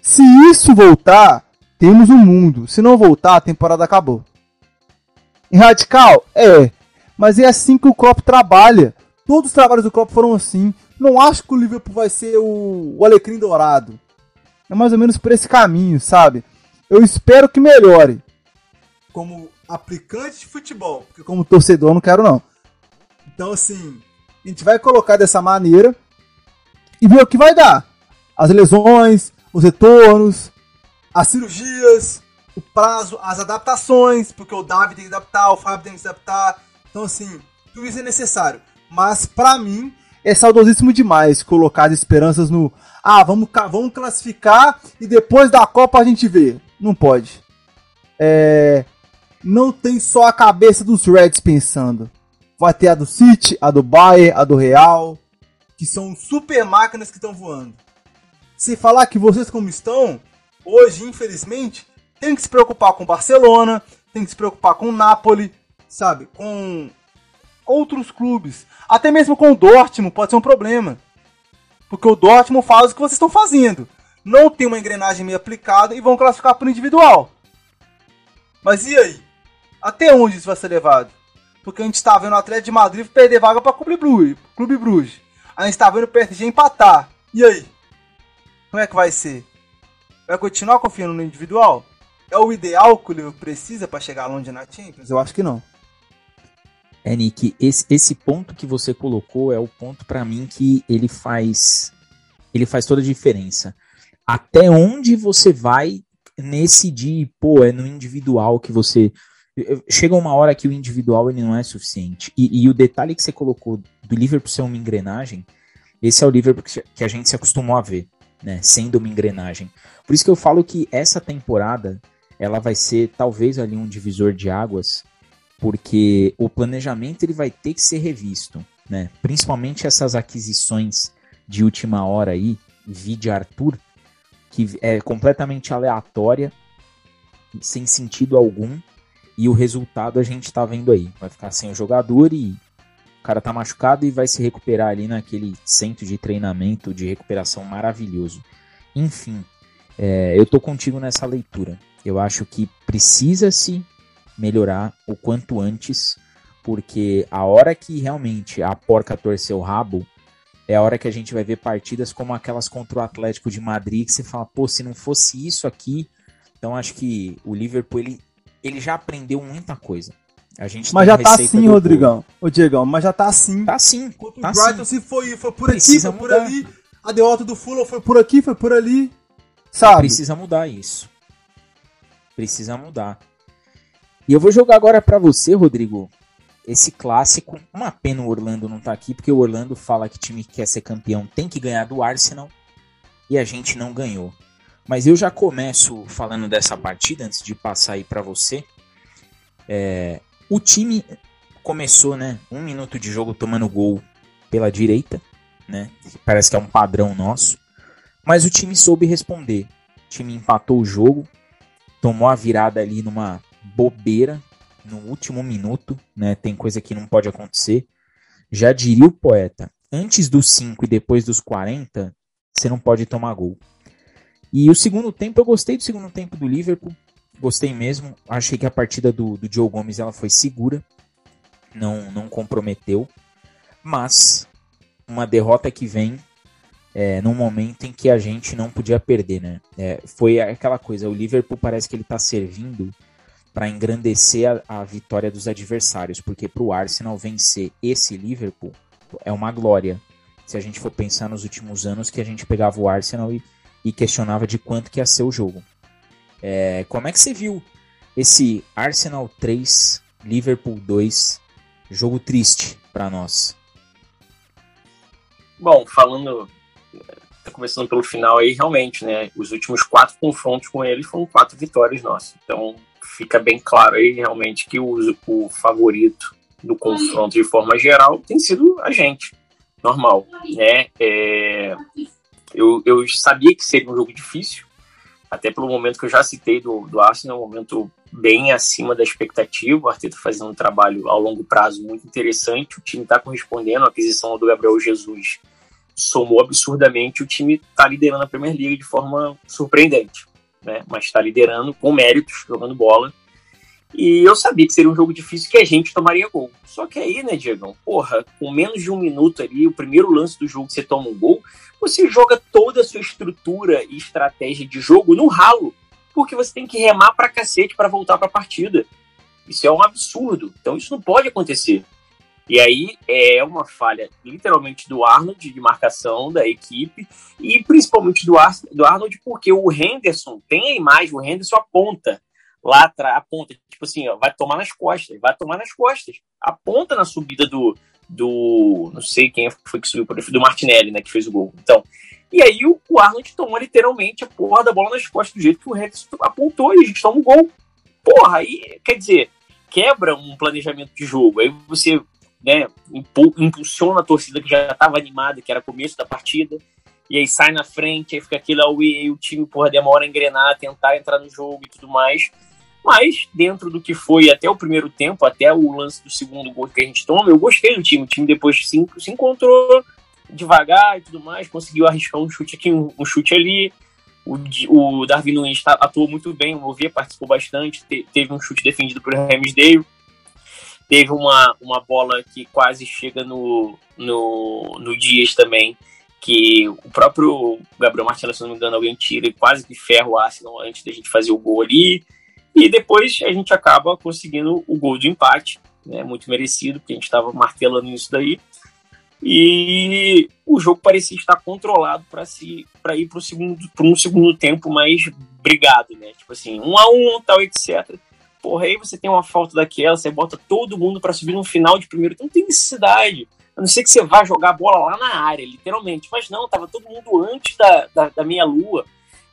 Se isso voltar, temos um mundo. Se não voltar, a temporada acabou. Em radical? É. Mas é assim que o Klopp trabalha. Todos os trabalhos do Klopp foram assim. Não acho que o Liverpool vai ser o, o alecrim dourado. É mais ou menos por esse caminho, sabe? Eu espero que melhore. Como aplicante de futebol. Porque como torcedor não quero não. Então assim, a gente vai colocar dessa maneira e ver o que vai dar. As lesões, os retornos, as cirurgias, o prazo, as adaptações, porque o Davi tem que adaptar, o Fábio tem que se adaptar. Então assim, tudo isso é necessário. Mas para mim é saudosíssimo demais colocar as esperanças no ah, vamos, vamos classificar e depois da Copa a gente vê. Não pode. É, não tem só a cabeça dos Reds pensando. Vai ter a do City, a do Bayern, a do Real, que são super máquinas que estão voando. Se falar que vocês como estão, hoje, infelizmente, tem que se preocupar com Barcelona, tem que se preocupar com Napoli, sabe? Com outros clubes. Até mesmo com o Dortmund pode ser um problema. Porque o Dortmund faz o que vocês estão fazendo não tem uma engrenagem meio aplicada e vão classificar por individual. Mas e aí? Até onde isso vai ser levado? Porque a gente está vendo o Atlético de Madrid perder vaga para Clube Bruges. Clube Bruges. A gente está vendo o PSG empatar. E aí? Como é que vai ser? Vai continuar confiando no individual? É o ideal que o Liverpool precisa para chegar longe na Champions? Eu acho que não. É, Nick, esse, esse ponto que você colocou é o ponto para mim que ele faz ele faz toda a diferença até onde você vai nesse de, pô, é no individual que você. Chega uma hora que o individual ele não é suficiente. E, e o detalhe que você colocou do Liverpool ser uma engrenagem, esse é o Liverpool que a gente se acostumou a ver, né? Sendo uma engrenagem. Por isso que eu falo que essa temporada ela vai ser talvez ali um divisor de águas, porque o planejamento ele vai ter que ser revisto, né? Principalmente essas aquisições de última hora aí, de Arthur, que é completamente aleatória, sem sentido algum, e o resultado a gente tá vendo aí. Vai ficar sem o jogador e cara tá machucado e vai se recuperar ali naquele centro de treinamento de recuperação maravilhoso. Enfim, é, eu tô contigo nessa leitura. Eu acho que precisa-se melhorar o quanto antes, porque a hora que realmente a porca torcer o rabo, é a hora que a gente vai ver partidas como aquelas contra o Atlético de Madrid, que você fala, pô, se não fosse isso aqui, então acho que o Liverpool ele, ele já aprendeu muita coisa. A gente mas já tá assim, Rodrigão. Ô, Diegão, mas já tá assim. Tá assim. Contra tá o Brighton assim. se foi, foi por Precisa aqui, foi mudar. por ali. A derrota do Fulham foi por aqui, foi por ali. Sabe? Precisa mudar isso. Precisa mudar. E eu vou jogar agora para você, Rodrigo, esse clássico. Uma pena o Orlando não tá aqui, porque o Orlando fala que time que quer ser campeão tem que ganhar do Arsenal e a gente não ganhou. Mas eu já começo falando dessa partida antes de passar aí para você. É, o time começou, né? Um minuto de jogo tomando gol pela direita, né? Parece que é um padrão nosso. Mas o time soube responder. O time empatou o jogo, tomou a virada ali numa bobeira, no último minuto, né? Tem coisa que não pode acontecer. Já diria o poeta, antes dos 5 e depois dos 40, você não pode tomar gol. E o segundo tempo, eu gostei do segundo tempo do Liverpool. Gostei mesmo. Achei que a partida do, do Joe Gomes ela foi segura, não, não comprometeu, mas uma derrota que vem é, num momento em que a gente não podia perder, né? É, foi aquela coisa, o Liverpool parece que ele está servindo para engrandecer a, a, vitória dos adversários, porque para o Arsenal vencer esse Liverpool é uma glória. Se a gente for pensar nos últimos anos que a gente pegava o Arsenal e, e questionava de quanto que ia ser o jogo. É, como é que você viu esse Arsenal 3, Liverpool 2, jogo triste para nós? Bom, falando, tá começando pelo final aí, realmente, né? Os últimos quatro confrontos com ele foram quatro vitórias nossas. Então, fica bem claro aí realmente que o, o favorito do confronto de forma geral tem sido a gente, normal, né? É, eu, eu sabia que seria um jogo difícil, até pelo momento que eu já citei do, do Arsenal, um momento bem acima da expectativa, o Arteta fazendo um trabalho ao longo prazo muito interessante, o time está correspondendo, a aquisição do Gabriel Jesus somou absurdamente, o time está liderando a Premier League de forma surpreendente né? Mas está liderando com méritos, jogando bola. E eu sabia que seria um jogo difícil que a gente tomaria gol. Só que aí, né, Diego? Porra, com menos de um minuto ali, o primeiro lance do jogo você toma um gol, você joga toda a sua estrutura e estratégia de jogo no ralo. Porque você tem que remar pra cacete para voltar pra partida. Isso é um absurdo. Então isso não pode acontecer. E aí é uma falha, literalmente, do Arnold de marcação da equipe e principalmente do, Ar do Arnold, porque o Henderson tem a imagem, o Henderson aponta lá atrás, aponta, tipo assim, ó, vai tomar nas costas, vai tomar nas costas, aponta na subida do, do não sei quem foi que subiu, do Martinelli, né, que fez o gol. Então, e aí o, o Arnold tomou literalmente a porra da bola nas costas do jeito que o Henderson apontou e a gente toma um gol. Porra, aí, quer dizer, quebra um planejamento de jogo. Aí você né, impulsiona a torcida que já estava animada, que era começo da partida, e aí sai na frente, aí fica aquilo aí, o time porra, demora a engrenar, tentar entrar no jogo e tudo mais. Mas, dentro do que foi até o primeiro tempo, até o lance do segundo gol que a gente toma, eu gostei do time. O time depois se, se encontrou devagar e tudo mais, conseguiu arriscar um chute aqui, um, um chute ali. O, o Darwin Nunes atuou muito bem, o Movia participou bastante, te, teve um chute defendido por Ramsdale. Teve uma, uma bola que quase chega no, no, no Dias também, que o próprio Gabriel Martins, se não me engano, alguém tira e quase que ferra o Arsenal antes da gente fazer o gol ali. E depois a gente acaba conseguindo o gol de empate, né, muito merecido, porque a gente estava martelando isso daí. E o jogo parecia estar controlado para si, para ir para segundo, um segundo tempo mais brigado, né? Tipo assim, um a um, tal, etc. Porra, aí você tem uma falta daquela, você bota todo mundo para subir no final de primeiro, então não tem necessidade. A não ser que você vá jogar a bola lá na área, literalmente. Mas não, tava todo mundo antes da, da, da meia-lua.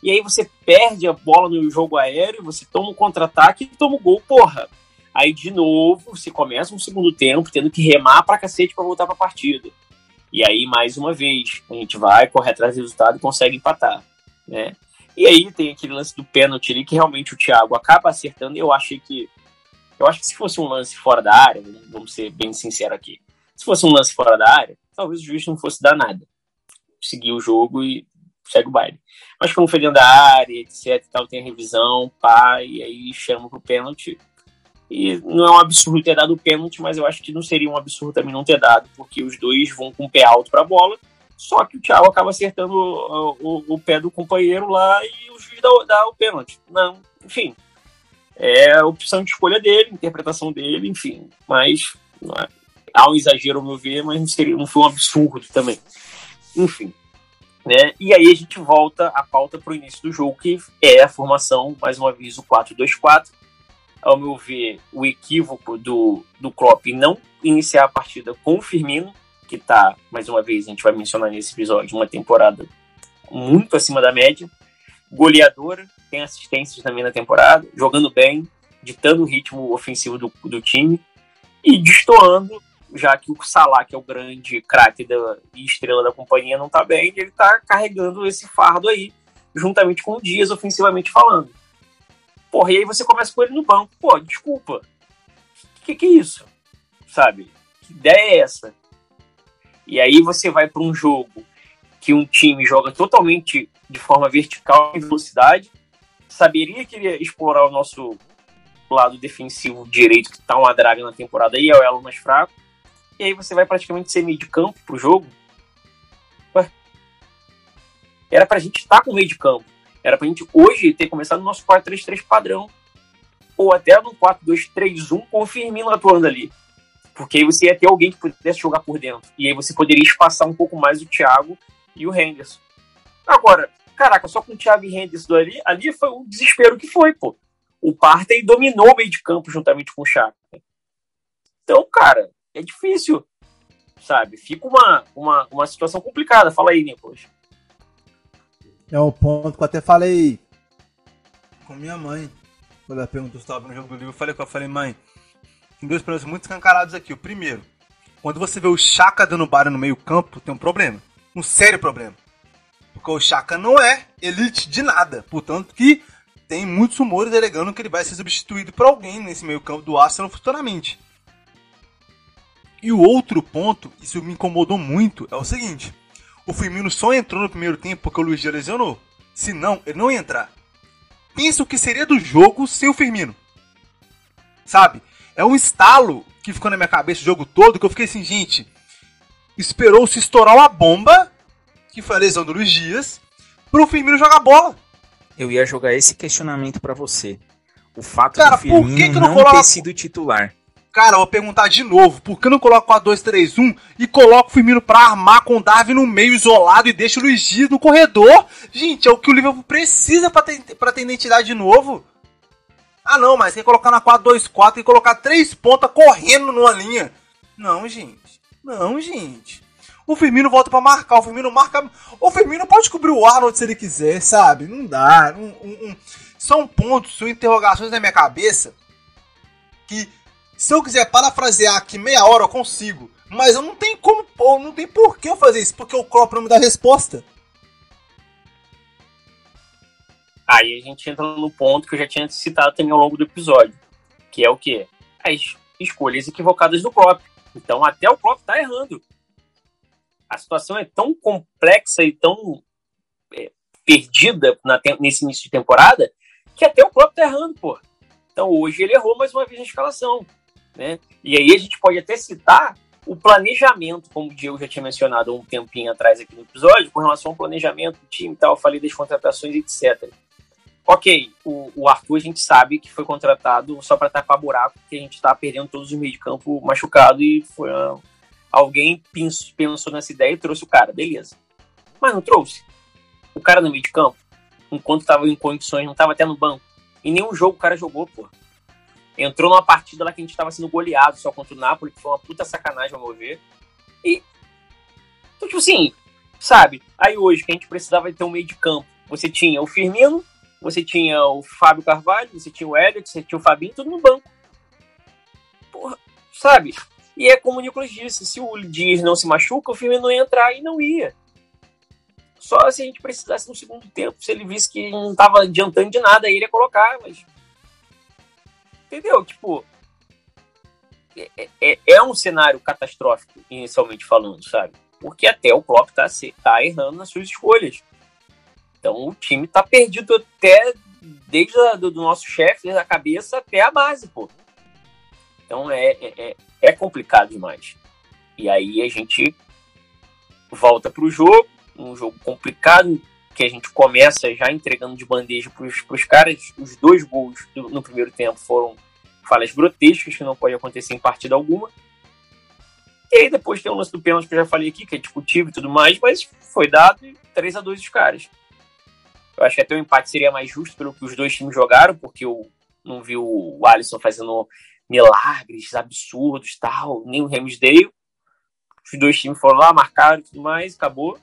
E aí você perde a bola no jogo aéreo, você toma um contra-ataque e toma o um gol, porra. Aí de novo, você começa um segundo tempo tendo que remar pra cacete pra voltar pra partida. E aí, mais uma vez, a gente vai, corre atrás do resultado e consegue empatar, né? E aí tem aquele lance do pênalti ali que realmente o Thiago acaba acertando. Eu achei que. Eu acho que se fosse um lance fora da área, vamos ser bem sinceros aqui. Se fosse um lance fora da área, talvez o juiz não fosse dar nada. Seguir o jogo e segue o baile. Mas como foi dentro da área, etc, tal, tem a revisão, pá, e aí chama pro pênalti. E não é um absurdo ter dado o pênalti, mas eu acho que não seria um absurdo também não ter dado, porque os dois vão com o pé alto pra bola só que o Thiago acaba acertando o, o, o pé do companheiro lá e o juiz dá, dá o pênalti. Não, enfim. É a opção de escolha dele, interpretação dele, enfim. Mas é, há um exagero, ao meu ver, mas não, seria, não foi um absurdo também. Enfim. Né? E aí a gente volta a pauta para o início do jogo, que é a formação, mais uma vez, o 4-2-4. Ao meu ver, o equívoco do, do Klopp não iniciar a partida com o Firmino, que tá, mais uma vez, a gente vai mencionar nesse episódio, uma temporada muito acima da média. Goleadora, tem assistências também na temporada, jogando bem, ditando o ritmo ofensivo do, do time e destoando, já que o Salah, que é o grande craque e estrela da companhia, não tá bem, ele tá carregando esse fardo aí, juntamente com o Dias, ofensivamente falando. Porra, e aí você começa com ele no banco. Pô, desculpa. O que, que é isso? Sabe? Que ideia é essa? E aí você vai para um jogo que um time joga totalmente de forma vertical em velocidade, saberia que iria explorar o nosso lado defensivo direito, que tá uma draga na temporada aí, é o elo mais fraco. E aí você vai praticamente ser meio de campo pro jogo. Ué. Era pra gente estar tá com meio de campo. Era pra gente hoje ter começado no nosso 4-3-3 padrão. Ou até no 4-2-3-1 com o Firmino atuando ali. Porque aí você ia ter alguém que pudesse jogar por dentro. E aí você poderia espaçar um pouco mais o Thiago e o Henderson. Agora, caraca, só com o Thiago e Henderson ali, ali foi o desespero que foi, pô. O Partey dominou o meio de campo juntamente com o Chaka. Então, cara, é difícil, sabe? Fica uma, uma, uma situação complicada. Fala aí, Nicolas. É um ponto que eu até falei com minha mãe. Quando ela perguntou se estava no jogo do livro, eu falei com ela, falei, mãe, tem dois problemas muito escancarados aqui. O primeiro, quando você vê o Chaka dando barra no meio campo, tem um problema. Um sério problema. Porque o Chaka não é elite de nada. Portanto que tem muitos rumores alegando que ele vai ser substituído por alguém nesse meio campo do Arsenal futuramente. E o outro ponto, isso me incomodou muito, é o seguinte. O Firmino só entrou no primeiro tempo porque o Luiz Dias lesionou. Se não, ele não ia entrar. Pensa o que seria do jogo sem o Firmino. Sabe? É um estalo que ficou na minha cabeça o jogo todo que eu fiquei assim, gente. Esperou se estourar uma bomba, que foi a lesão do Luiz Dias, pro Firmino jogar bola eu ia jogar esse questionamento para você. O fato Cara, do Firmino não, não ter sido titular. Cara, vou perguntar de novo, por que eu não coloco a 2-3-1 e coloco o Firmino pra armar com o Darwin no meio isolado e deixa o Luiz Dias no corredor? Gente, é o que o Liverpool precisa pra ter, pra ter identidade de novo. Ah não, mas tem que colocar na 4-2-4 e colocar três pontas correndo numa linha. Não, gente. Não, gente. O Firmino volta para marcar, o Firmino marca. O Firmino pode cobrir o Arnold se ele quiser, sabe? Não dá. Um, um, um... São pontos, são interrogações na minha cabeça que se eu quiser parafrasear aqui meia hora eu consigo. Mas eu não tenho como, eu não tem por que eu fazer isso, porque o Klopp não me dá resposta. Aí a gente entra no ponto que eu já tinha citado também ao longo do episódio, que é o que? As escolhas equivocadas do Klopp. Então até o Klopp tá errando a situação é tão complexa e tão é, perdida na, nesse início de temporada que até o Klopp tá errando, pô. Então hoje ele errou mais uma vez na escalação, né? E aí a gente pode até citar o planejamento, como o Diego já tinha mencionado um tempinho atrás aqui no episódio, com relação ao planejamento do time e tal, falei das contratações, etc. Ok, o, o, Arthur a gente sabe que foi contratado só para tapar buraco, porque a gente está perdendo todos os meio de campo machucado e foi uma, Alguém pensou nessa ideia e trouxe o cara, beleza. Mas não trouxe. O cara no meio de campo, enquanto estava em condições, não estava até no banco. Em nenhum jogo o cara jogou, pô. Entrou numa partida lá que a gente estava sendo goleado só contra o Napoli, que foi uma puta sacanagem, meu ver. E. Então, tipo assim, sabe? Aí hoje, que a gente precisava ter um meio de campo, você tinha o Firmino, você tinha o Fábio Carvalho, você tinha o Elliot, você tinha o Fabinho, tudo no banco. Porra, sabe? E é como o Nicolas disse, se o Dias não se machuca, o filme não ia entrar e não ia. Só se a gente precisasse no segundo tempo, se ele visse que não estava adiantando de nada, aí ele ia colocar, mas. Entendeu? Tipo. É, é, é, um cenário catastrófico, inicialmente falando, sabe? Porque até o Klopp tá, tá errando nas suas escolhas. Então o time tá perdido até desde a, do, do nosso chefe, desde a cabeça até a base, pô. Então é, é, é, é complicado demais. E aí a gente volta para o jogo, um jogo complicado, que a gente começa já entregando de bandeja para os caras. Os dois gols do, no primeiro tempo foram falhas grotescas, que não pode acontecer em partida alguma. E aí depois tem o lance do pênalti que eu já falei aqui, que é discutível e tudo mais, mas foi dado 3 a 2 os caras. Eu acho que até o empate seria mais justo pelo que os dois times jogaram, porque eu não vi o Alisson fazendo milagres absurdos tal, nem o Ramsdale. Os dois times foram lá, marcaram e tudo mais, acabou.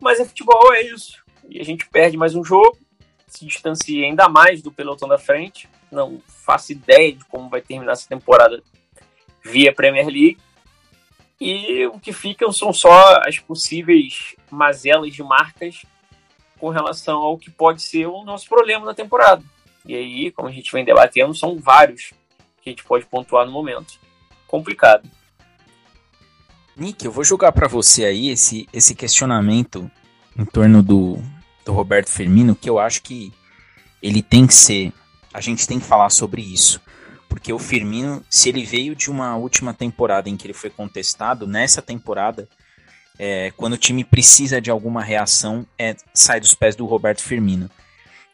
Mas é futebol, é isso. E a gente perde mais um jogo, se distancia ainda mais do pelotão da frente. Não faço ideia de como vai terminar essa temporada via Premier League. E o que ficam são só as possíveis mazelas de marcas com relação ao que pode ser o nosso problema na temporada. E aí, como a gente vem debatendo, são vários que a gente pode pontuar no momento. Complicado. Nick, eu vou jogar para você aí esse, esse questionamento em torno do, do Roberto Firmino, que eu acho que ele tem que ser. A gente tem que falar sobre isso. Porque o Firmino, se ele veio de uma última temporada em que ele foi contestado, nessa temporada, é, quando o time precisa de alguma reação, é, sai dos pés do Roberto Firmino.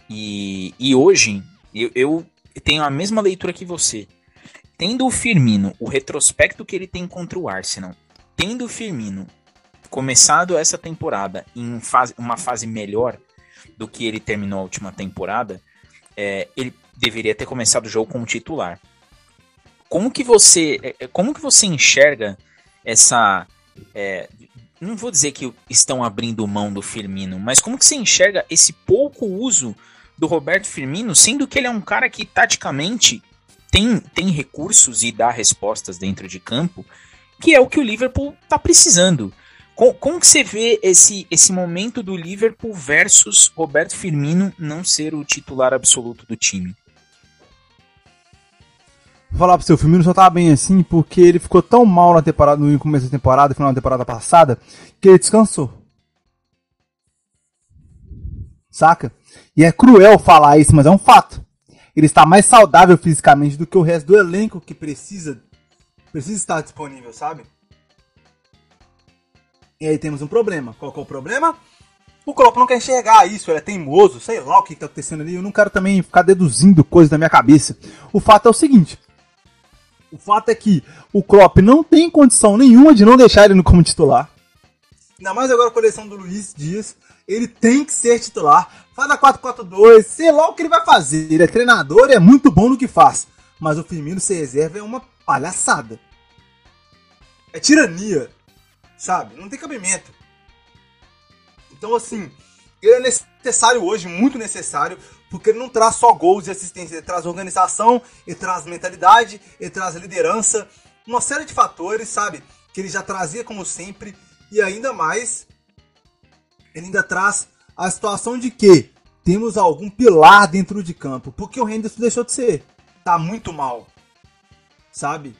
E, e hoje, eu, eu tenho a mesma leitura que você. Tendo o Firmino, o retrospecto que ele tem contra o Arsenal, tendo o Firmino começado essa temporada em fase, uma fase melhor do que ele terminou a última temporada, é, ele deveria ter começado o jogo como titular. Como que você, é, é, como que você enxerga essa, é, não vou dizer que estão abrindo mão do Firmino, mas como que você enxerga esse pouco uso do Roberto Firmino, sendo que ele é um cara que taticamente tem, tem recursos e dá respostas dentro de campo, que é o que o Liverpool está precisando. Como, como que você vê esse, esse momento do Liverpool versus Roberto Firmino não ser o titular absoluto do time? Vou falar pro seu, o Firmino só tá bem assim porque ele ficou tão mal na temporada, no começo da temporada, final da temporada passada, que ele descansou. Saca? E é cruel falar isso, mas é um fato. Ele está mais saudável fisicamente do que o resto do elenco que precisa precisa estar disponível, sabe? E aí temos um problema. Qual é o problema? O Klopp não quer enxergar isso, ele é teimoso, sei lá o que está acontecendo ali. Eu não quero também ficar deduzindo coisas da minha cabeça. O fato é o seguinte: o fato é que o Klopp não tem condição nenhuma de não deixar ele no como titular. Ainda mais agora com a eleição do Luiz Dias. Ele tem que ser titular. Faz a 4-4-2, sei lá o que ele vai fazer. Ele é treinador é muito bom no que faz. Mas o Firmino ser reserva é uma palhaçada. É tirania. Sabe? Não tem cabimento. Então, assim, ele é necessário hoje, muito necessário, porque ele não traz só gols e assistência, ele traz organização, ele traz mentalidade, ele traz liderança, uma série de fatores, sabe? Que ele já trazia como sempre, e ainda mais, ele ainda traz a situação de que temos algum pilar dentro de campo, porque o Henderson deixou de ser, tá muito mal, sabe?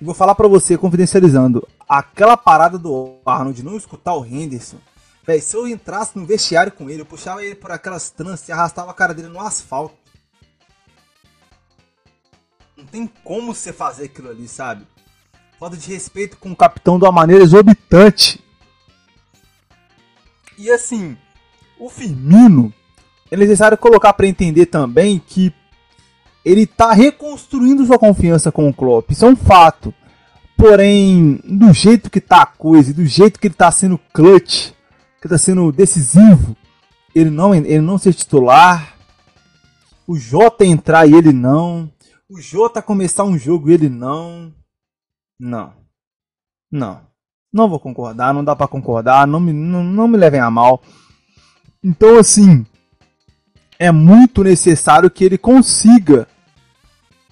E vou falar para você, confidencializando, aquela parada do Arnold de não escutar o Henderson Véi, se eu entrasse no vestiário com ele, eu puxava ele por aquelas tranças e arrastava a cara dele no asfalto. Não tem como você fazer aquilo ali, sabe? Falta de respeito com o capitão de uma maneira exorbitante. E assim, o Firmino é necessário colocar para entender também que ele está reconstruindo sua confiança com o Klopp. Isso é um fato. Porém, do jeito que tá a coisa, do jeito que ele está sendo clutch, que está sendo decisivo, ele não, ele não ser titular, o Jota entrar e ele não, o Jota começar um jogo e ele não, não, não, não vou concordar, não dá para concordar, não me, não, não me levem a mal. Então assim, é muito necessário que ele consiga,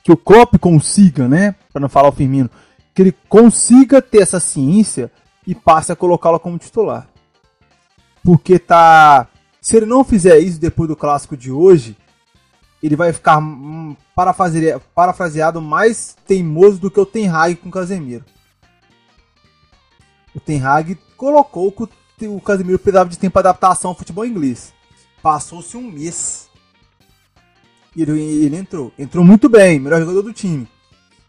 que o Klopp consiga, né, para não falar o Firmino, que ele consiga ter essa ciência e passe a colocá-lo como titular porque tá. Se ele não fizer isso depois do clássico de hoje, ele vai ficar hum, parafraseado mais teimoso do que o Ten Hag com o Casemiro. O Ten Hag colocou que o Casemiro precisava de tempo para adaptação ao futebol inglês. Passou-se um mês. E ele, ele entrou. Entrou muito bem, melhor jogador do time.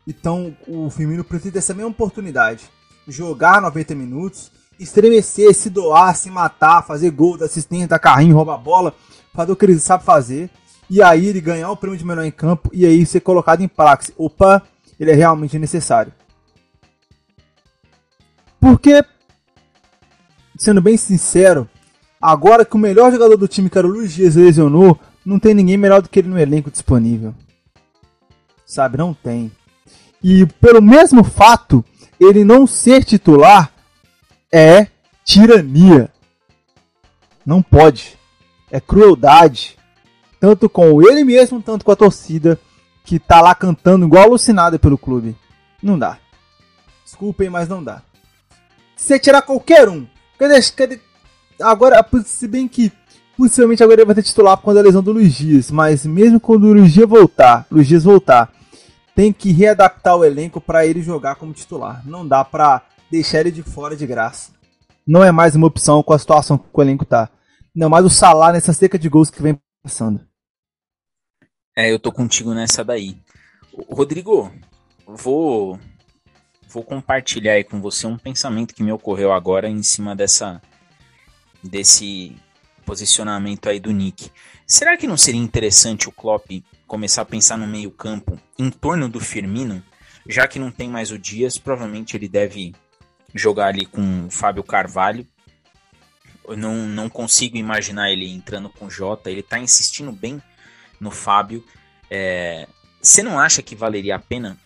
Então o Firmino precisa dessa mesma oportunidade. Jogar 90 minutos estremecer, se doar, se matar, fazer gol, dar assistência, dar carrinho, roubar bola, fazer o que ele sabe fazer. E aí ele ganhar o prêmio de melhor em campo e aí ser colocado em praxe. Opa, ele é realmente necessário. Porque, sendo bem sincero, agora que o melhor jogador do time, que era o Luiz Dias, lesionou, não tem ninguém melhor do que ele no elenco disponível. Sabe, não tem. E pelo mesmo fato, ele não ser titular, é tirania. Não pode. É crueldade. Tanto com ele mesmo, tanto com a torcida que tá lá cantando igual alucinada pelo clube. Não dá. Desculpem, mas não dá. Se você tirar qualquer um, cadê, cadê, agora, se bem que possivelmente agora ele vai ter titular por conta da lesão do Luiz Dias, mas mesmo quando o Luiz Dias voltar, Luiz Dias voltar, tem que readaptar o elenco para ele jogar como titular. Não dá pra deixar ele de fora de graça. Não é mais uma opção com a situação que o elenco tá. Não mais o salário nessa seca de gols que vem Passando. É, eu tô contigo nessa daí. Rodrigo, vou vou compartilhar aí com você um pensamento que me ocorreu agora em cima dessa desse posicionamento aí do Nick. Será que não seria interessante o Klopp começar a pensar no meio-campo em torno do Firmino, já que não tem mais o Dias, provavelmente ele deve jogar ali com o Fábio Carvalho. Eu não, não consigo imaginar ele entrando com o Jota, ele tá insistindo bem no Fábio. É, você não acha que valeria a pena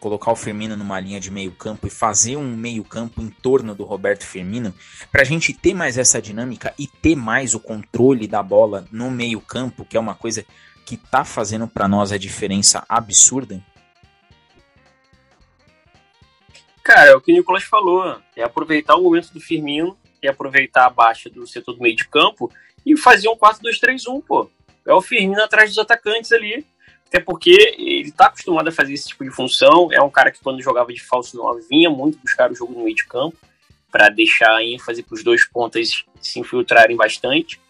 colocar o Firmino numa linha de meio campo e fazer um meio campo em torno do Roberto Firmino, para a gente ter mais essa dinâmica e ter mais o controle da bola no meio campo, que é uma coisa que tá fazendo para nós a diferença absurda? Cara, é o que o Nicolas falou, é aproveitar o momento do Firmino e aproveitar a baixa do setor do meio de campo e fazer um 4-2-3-1, pô. É o Firmino atrás dos atacantes ali até porque ele está acostumado a fazer esse tipo de função. É um cara que, quando jogava de falso 9, vinha muito buscar o jogo no meio de campo para deixar a ênfase para os dois pontas se infiltrarem bastante.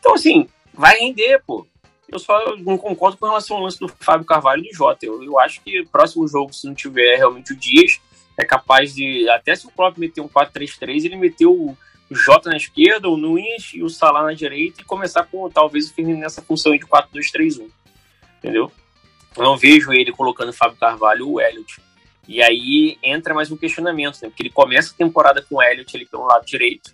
Então, assim, vai render, pô. Eu só não concordo com relação ao lance do Fábio Carvalho e do Jota. Eu, eu acho que o próximo jogo, se não tiver realmente o Dias, é capaz de. Até se o Klopp meter um 4-3-3, ele meteu o Jota na esquerda, o Nunes e o Salah na direita e começar com talvez o Firmino nessa função de 4-2-3-1. Entendeu? Eu não vejo ele colocando Fábio Carvalho ou Elliot. E aí entra mais um questionamento, né? Porque ele começa a temporada com o Elliot ali pelo lado direito.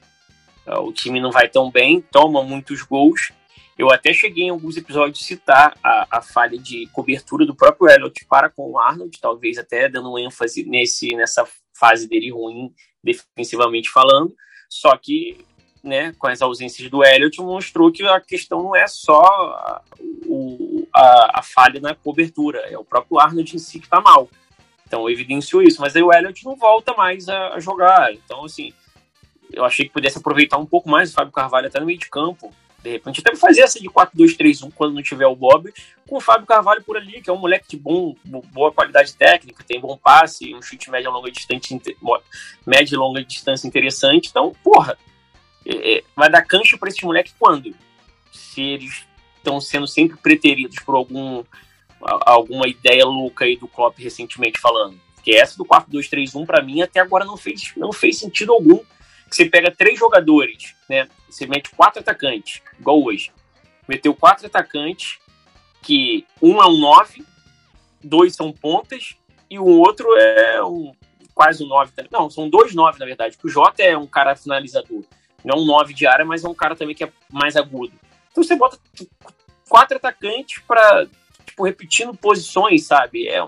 Ah, o time não vai tão bem, toma muitos gols. Eu até cheguei em alguns episódios a citar a, a falha de cobertura do próprio Elliot para com o Arnold, talvez até dando ênfase nesse, nessa fase dele ruim, defensivamente falando. Só que né, com as ausências do Elliott, mostrou que a questão não é só o, a, a, falha na cobertura, é o próprio Arnold em si que está mal. Então evidenciou isso, mas aí o Elliott não volta mais a, a, jogar. Então, assim, eu achei que pudesse aproveitar um pouco mais o Fábio Carvalho até no meio de campo. De repente, até fazer essa de 4-2-3-1 quando não tiver o Bob, com o Fábio Carvalho por ali, que é um moleque de bom, boa qualidade técnica, tem bom passe, um chute médio a longa distância, média e longa distância interessante. Então, porra, é, é, vai dar cancha para esses moleques quando? Se eles estão sendo sempre preteridos por algum alguma ideia louca aí do Klopp recentemente falando. Porque essa do 4-2-3-1 para mim até agora não fez, não fez sentido algum. Que você pega três jogadores, né? Você mete quatro atacantes, igual hoje. Meteu quatro atacantes, que um é um 9, dois são pontas e o outro é um quase um 9. Não, são dois 9 na verdade, porque o Jota é um cara finalizador não um 9 de área, mas é um cara também que é mais agudo. Então você bota quatro atacantes para tipo, repetindo posições, sabe? É,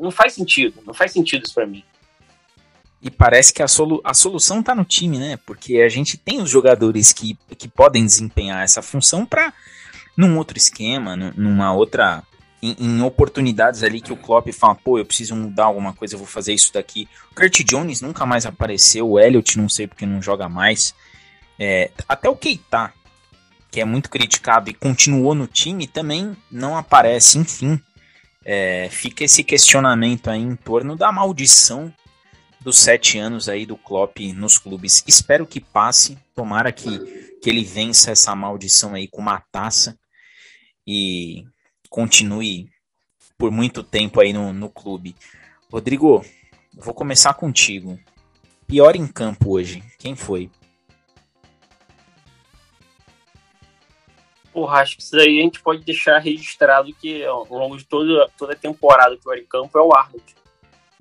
não faz sentido, não faz sentido isso para mim. E parece que a, solu a solução tá no time, né? Porque a gente tem os jogadores que, que podem desempenhar essa função para num outro esquema, numa outra em, em, oportunidades ali que o Klopp fala, pô, eu preciso mudar alguma coisa, eu vou fazer isso daqui. O Kurt Jones nunca mais apareceu, o Elliot não sei porque não joga mais. É, até o Keita, que é muito criticado e continuou no time, também não aparece. Enfim, é, fica esse questionamento aí em torno da maldição dos sete anos aí do Klopp nos clubes. Espero que passe, tomara que, que ele vença essa maldição aí com uma taça e continue por muito tempo aí no, no clube. Rodrigo, vou começar contigo. Pior em campo hoje, quem foi? Porra, acho que isso aí a gente pode deixar registrado que ao longo de toda, toda a temporada o pior em campo é o Arnold.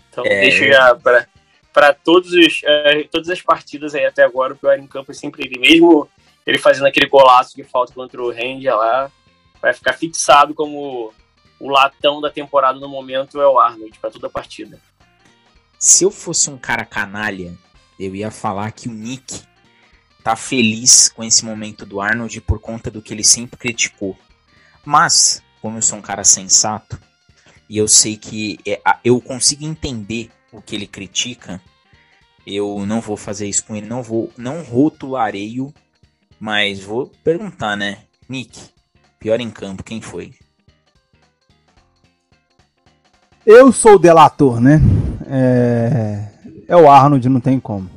Então é... deixa para para todos os, uh, todas as partidas aí até agora, o pior em campo é sempre ele. Mesmo ele fazendo aquele golaço que falta contra o Ranger lá, vai ficar fixado como o latão da temporada no momento é o Arnold para toda a partida. Se eu fosse um cara canalha, eu ia falar que o Nick tá feliz com esse momento do Arnold por conta do que ele sempre criticou. Mas, como eu sou um cara sensato e eu sei que é, eu consigo entender o que ele critica, eu não vou fazer isso com ele, não vou, não rotularei-o, mas vou perguntar, né, Nick, Pior em campo, quem foi? Eu sou o delator, né? É, é o Arnold, não tem como.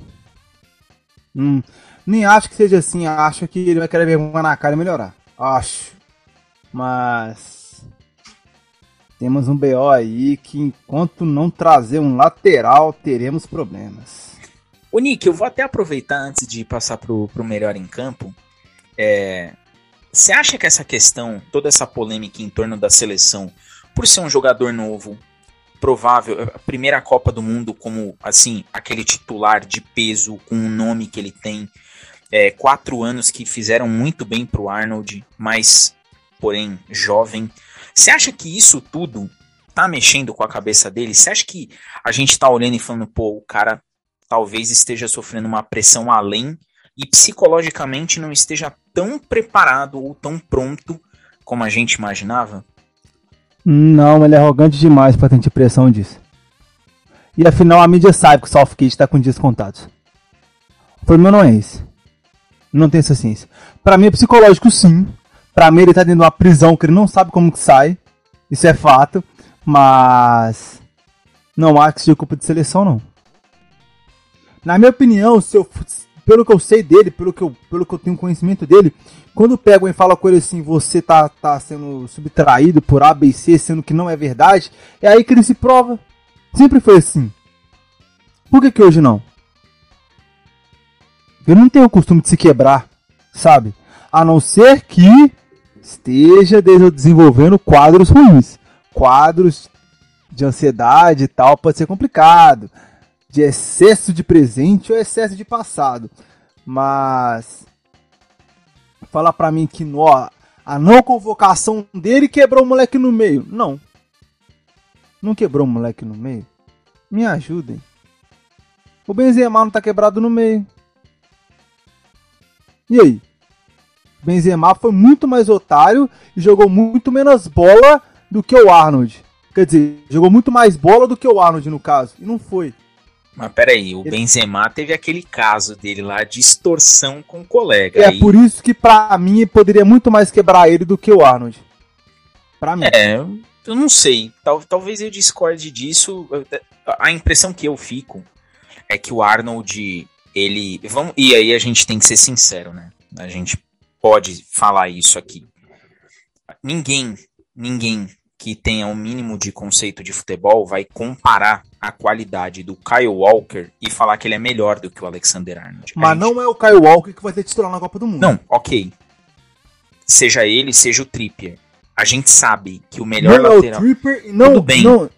Hum, nem acho que seja assim, acho que ele vai querer vergonha na cara e melhorar. Acho. Mas. Temos um BO aí que enquanto não trazer um lateral, teremos problemas. Ô Nick, eu vou até aproveitar antes de passar pro, pro melhor em campo. É, você acha que essa questão, toda essa polêmica em torno da seleção, por ser um jogador novo, provável, a primeira Copa do Mundo como, assim, aquele titular de peso, com o nome que ele tem, é, quatro anos que fizeram muito bem pro Arnold, mas, porém, jovem. Você acha que isso tudo tá mexendo com a cabeça dele? Você acha que a gente tá olhando e falando, pô, o cara talvez esteja sofrendo uma pressão além e psicologicamente não esteja tão preparado ou tão pronto como a gente imaginava? Não, ele é arrogante demais para ter impressão disso. E afinal a mídia sabe que o Southgate está com dias contados. O problema não é esse. Não tem essa ciência. Para mim é psicológico sim. Para mim ele tá dentro de uma prisão que ele não sabe como que sai. Isso é fato. Mas não há que seja culpa de seleção não. Na minha opinião, se eu, pelo que eu sei dele, pelo que eu, pelo que eu tenho conhecimento dele, quando pegam e falam com ele assim, você tá, tá sendo subtraído por A, B C, sendo que não é verdade, é aí que ele se prova. Sempre foi assim. Por que, que hoje não? Ele não tem o costume de se quebrar, sabe? A não ser que esteja desenvolvendo quadros ruins. Quadros de ansiedade e tal, pode ser complicado de excesso de presente ou excesso de passado. Mas falar para mim que ó, a não convocação dele quebrou o moleque no meio. Não. Não quebrou o moleque no meio. Me ajudem. O Benzema não tá quebrado no meio. E aí? O Benzema foi muito mais otário e jogou muito menos bola do que o Arnold. Quer dizer, jogou muito mais bola do que o Arnold no caso. E não foi. Mas peraí, o Benzema teve aquele caso dele lá de extorsão com o colega. É aí... por isso que pra mim poderia muito mais quebrar ele do que o Arnold. Pra mim. É, eu não sei. Tal, talvez eu discorde disso. A impressão que eu fico é que o Arnold, ele. Vamos, e aí a gente tem que ser sincero, né? A gente pode falar isso aqui. Ninguém, ninguém que tenha um mínimo de conceito de futebol vai comparar a qualidade do Kyle Walker e falar que ele é melhor do que o Alexander Arnold. Mas gente... não é o Kyle Walker que vai ser titular na Copa do Mundo. Não, ok. Seja ele, seja o Trippier. A gente sabe que o melhor não lateral. É o Tripper, não, Tudo bem. Não...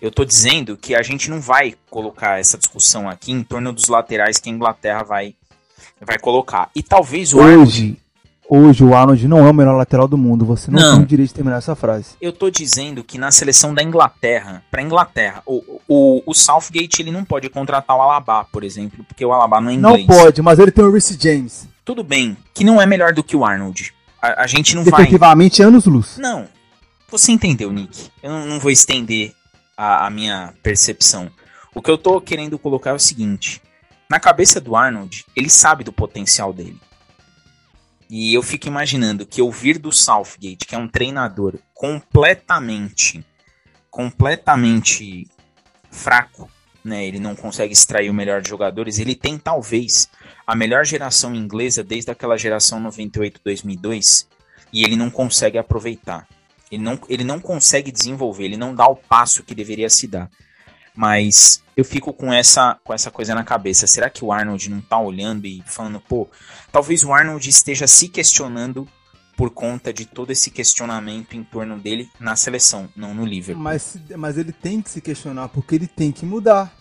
Eu tô dizendo que a gente não vai colocar essa discussão aqui em torno dos laterais que a Inglaterra vai, vai colocar. E talvez o Hoje, Arnold Hoje o Arnold não é o melhor lateral do mundo. Você não, não, tem o direito de terminar essa frase. Eu tô dizendo que na seleção da Inglaterra, pra Inglaterra, o, o, o Southgate ele não pode contratar o Alaba, por exemplo, porque o Alaba não é inglês. Não pode, mas ele tem o Reece James. Tudo bem, que não é melhor do que o Arnold. A, a gente não vai. Efetivamente, anos luz. Não. Você entendeu, Nick? Eu não, não vou estender a, a minha percepção. O que eu tô querendo colocar é o seguinte: na cabeça do Arnold, ele sabe do potencial dele. E eu fico imaginando que ouvir do Southgate, que é um treinador completamente, completamente fraco, né? Ele não consegue extrair o melhor de jogadores. Ele tem talvez a melhor geração inglesa desde aquela geração 98-2002 e ele não consegue aproveitar. Ele não, ele não consegue desenvolver, ele não dá o passo que deveria se dar. Mas eu fico com essa, com essa coisa na cabeça. Será que o Arnold não tá olhando e falando, pô, talvez o Arnold esteja se questionando por conta de todo esse questionamento em torno dele na seleção, não no Liverpool. Mas, mas ele tem que se questionar porque ele tem que mudar.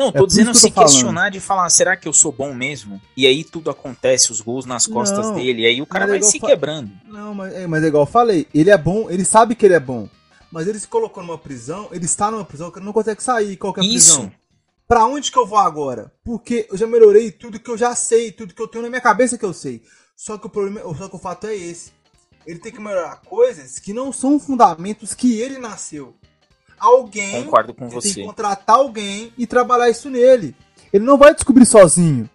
Não, tô é dizendo se questionar de falar, será que eu sou bom mesmo? E aí tudo acontece, os gols nas costas não, dele, e aí o cara é vai se quebrando. Não, mas é, mas é igual eu falei, ele é bom, ele sabe que ele é bom mas ele se colocou numa prisão, ele está numa prisão que ele não consegue sair. Qual que é Isso. prisão? Pra onde que eu vou agora? Porque eu já melhorei tudo que eu já sei, tudo que eu tenho na minha cabeça que eu sei. Só que o problema, só que o fato é esse. Ele tem que melhorar coisas que não são fundamentos que ele nasceu. Alguém Concordo com você. tem que contratar alguém e trabalhar isso nele. Ele não vai descobrir sozinho.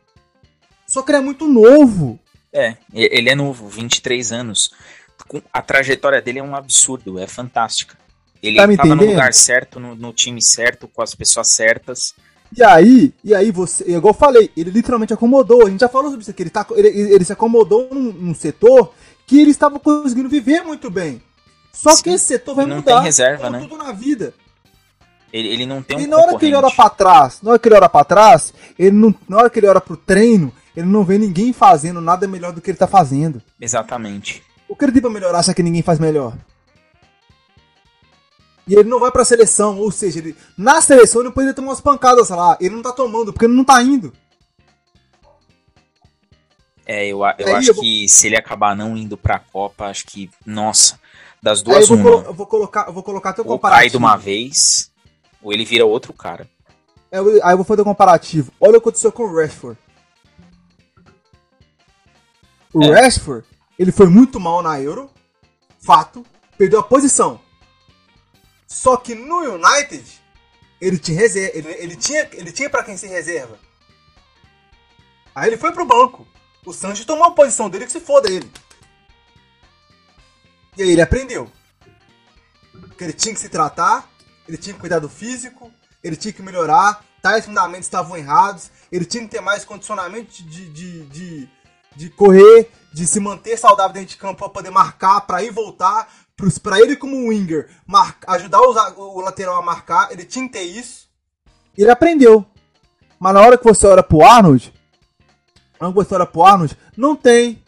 Só que ele é muito novo. É, ele é novo, 23 anos. A trajetória dele é um absurdo, é fantástica. Ele tá estava no lugar certo, no, no, time certo, com as pessoas certas. E aí, e aí você, igual eu falei, ele literalmente acomodou. A gente já falou sobre isso aqui. Ele, tá, ele, ele se acomodou num, num setor que ele estava conseguindo viver muito bem. Só Sim, que esse setor vai não mudar. Tem reserva, né? tudo na vida. Ele, ele não tem um E na hora que ele olha pra trás, na hora que ele olha pra trás, ele não, na hora que ele olha pro treino, ele não vê ninguém fazendo nada melhor do que ele tá fazendo. Exatamente. O que ele tem pra melhorar se é que ninguém faz melhor? E ele não vai pra seleção, ou seja, ele, na seleção ele poderia tomar umas pancadas lá. Ele não tá tomando, porque ele não tá indo. É, eu, eu acho eu vou... que se ele acabar não indo pra Copa, acho que, nossa, das duas eu vou, uma. eu vou colocar, eu vou colocar teu ou comparativo. cai de uma vez, ou ele vira outro cara. É, aí eu vou fazer um comparativo. Olha o que aconteceu com o Rashford. O é. Rashford, ele foi muito mal na Euro, fato, perdeu a posição. Só que no United, ele tinha reserva, ele, ele tinha, ele tinha para quem ser reserva. Aí ele foi pro banco. O Sancho tomou a posição dele que se foda ele. E aí ele aprendeu. Que ele tinha que se tratar, ele tinha que cuidar do físico, ele tinha que melhorar, tais fundamentos estavam errados, ele tinha que ter mais condicionamento de, de, de, de correr, de se manter saudável dentro de campo para poder marcar, para ir voltar, para ele como winger, ajudar o, o lateral a marcar, ele tinha que ter isso. Ele aprendeu. Mas na hora que você olha pro Arnold, pro Arnold, não tem.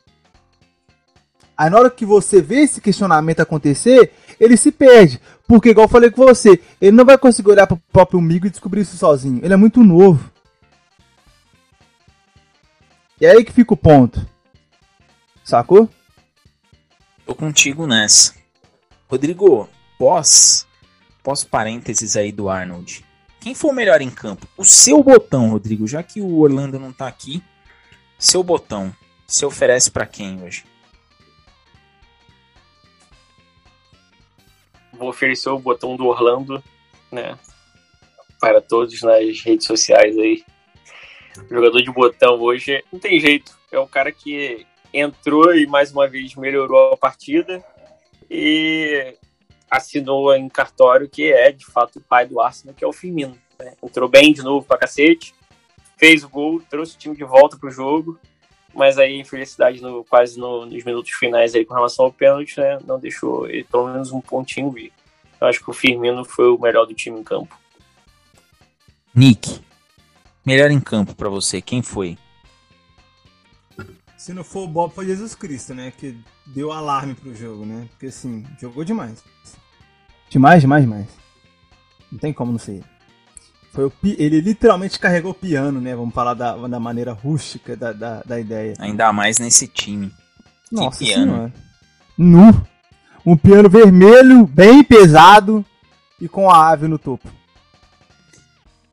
Aí na hora que você vê esse questionamento acontecer, ele se perde. Porque, igual eu falei com você, ele não vai conseguir olhar pro próprio amigo e descobrir isso sozinho. Ele é muito novo. E é aí que fica o ponto. Sacou? Tô contigo nessa. Rodrigo, pós, pós parênteses aí do Arnold. Quem foi o melhor em campo? O seu botão, Rodrigo, já que o Orlando não tá aqui. Seu botão, se oferece para quem hoje? Vou oferecer o botão do Orlando, né? Para todos nas redes sociais aí. O jogador de botão hoje não tem jeito. É o cara que entrou e mais uma vez melhorou a partida e assinou em cartório que é de fato o pai do Arsenal, que é o Firmino. Né? Entrou bem de novo pra cacete, fez o gol, trouxe o time de volta pro jogo, mas aí, infelicidade, no, quase no, nos minutos finais aí com relação ao pênalti, né, não deixou ele pelo menos um pontinho vir. Eu acho que o Firmino foi o melhor do time em campo. Nick, melhor em campo para você, quem foi? Se não for o Bob, foi Jesus Cristo, né? Que deu alarme pro jogo, né? Porque assim, jogou demais. Demais, demais, demais. Não tem como não ser. Foi o. Ele literalmente carregou o piano, né? Vamos falar da, da maneira rústica da, da, da ideia. Ainda mais nesse time. Nossa que piano. Senhora. Nu. Um piano vermelho, bem pesado e com a ave no topo.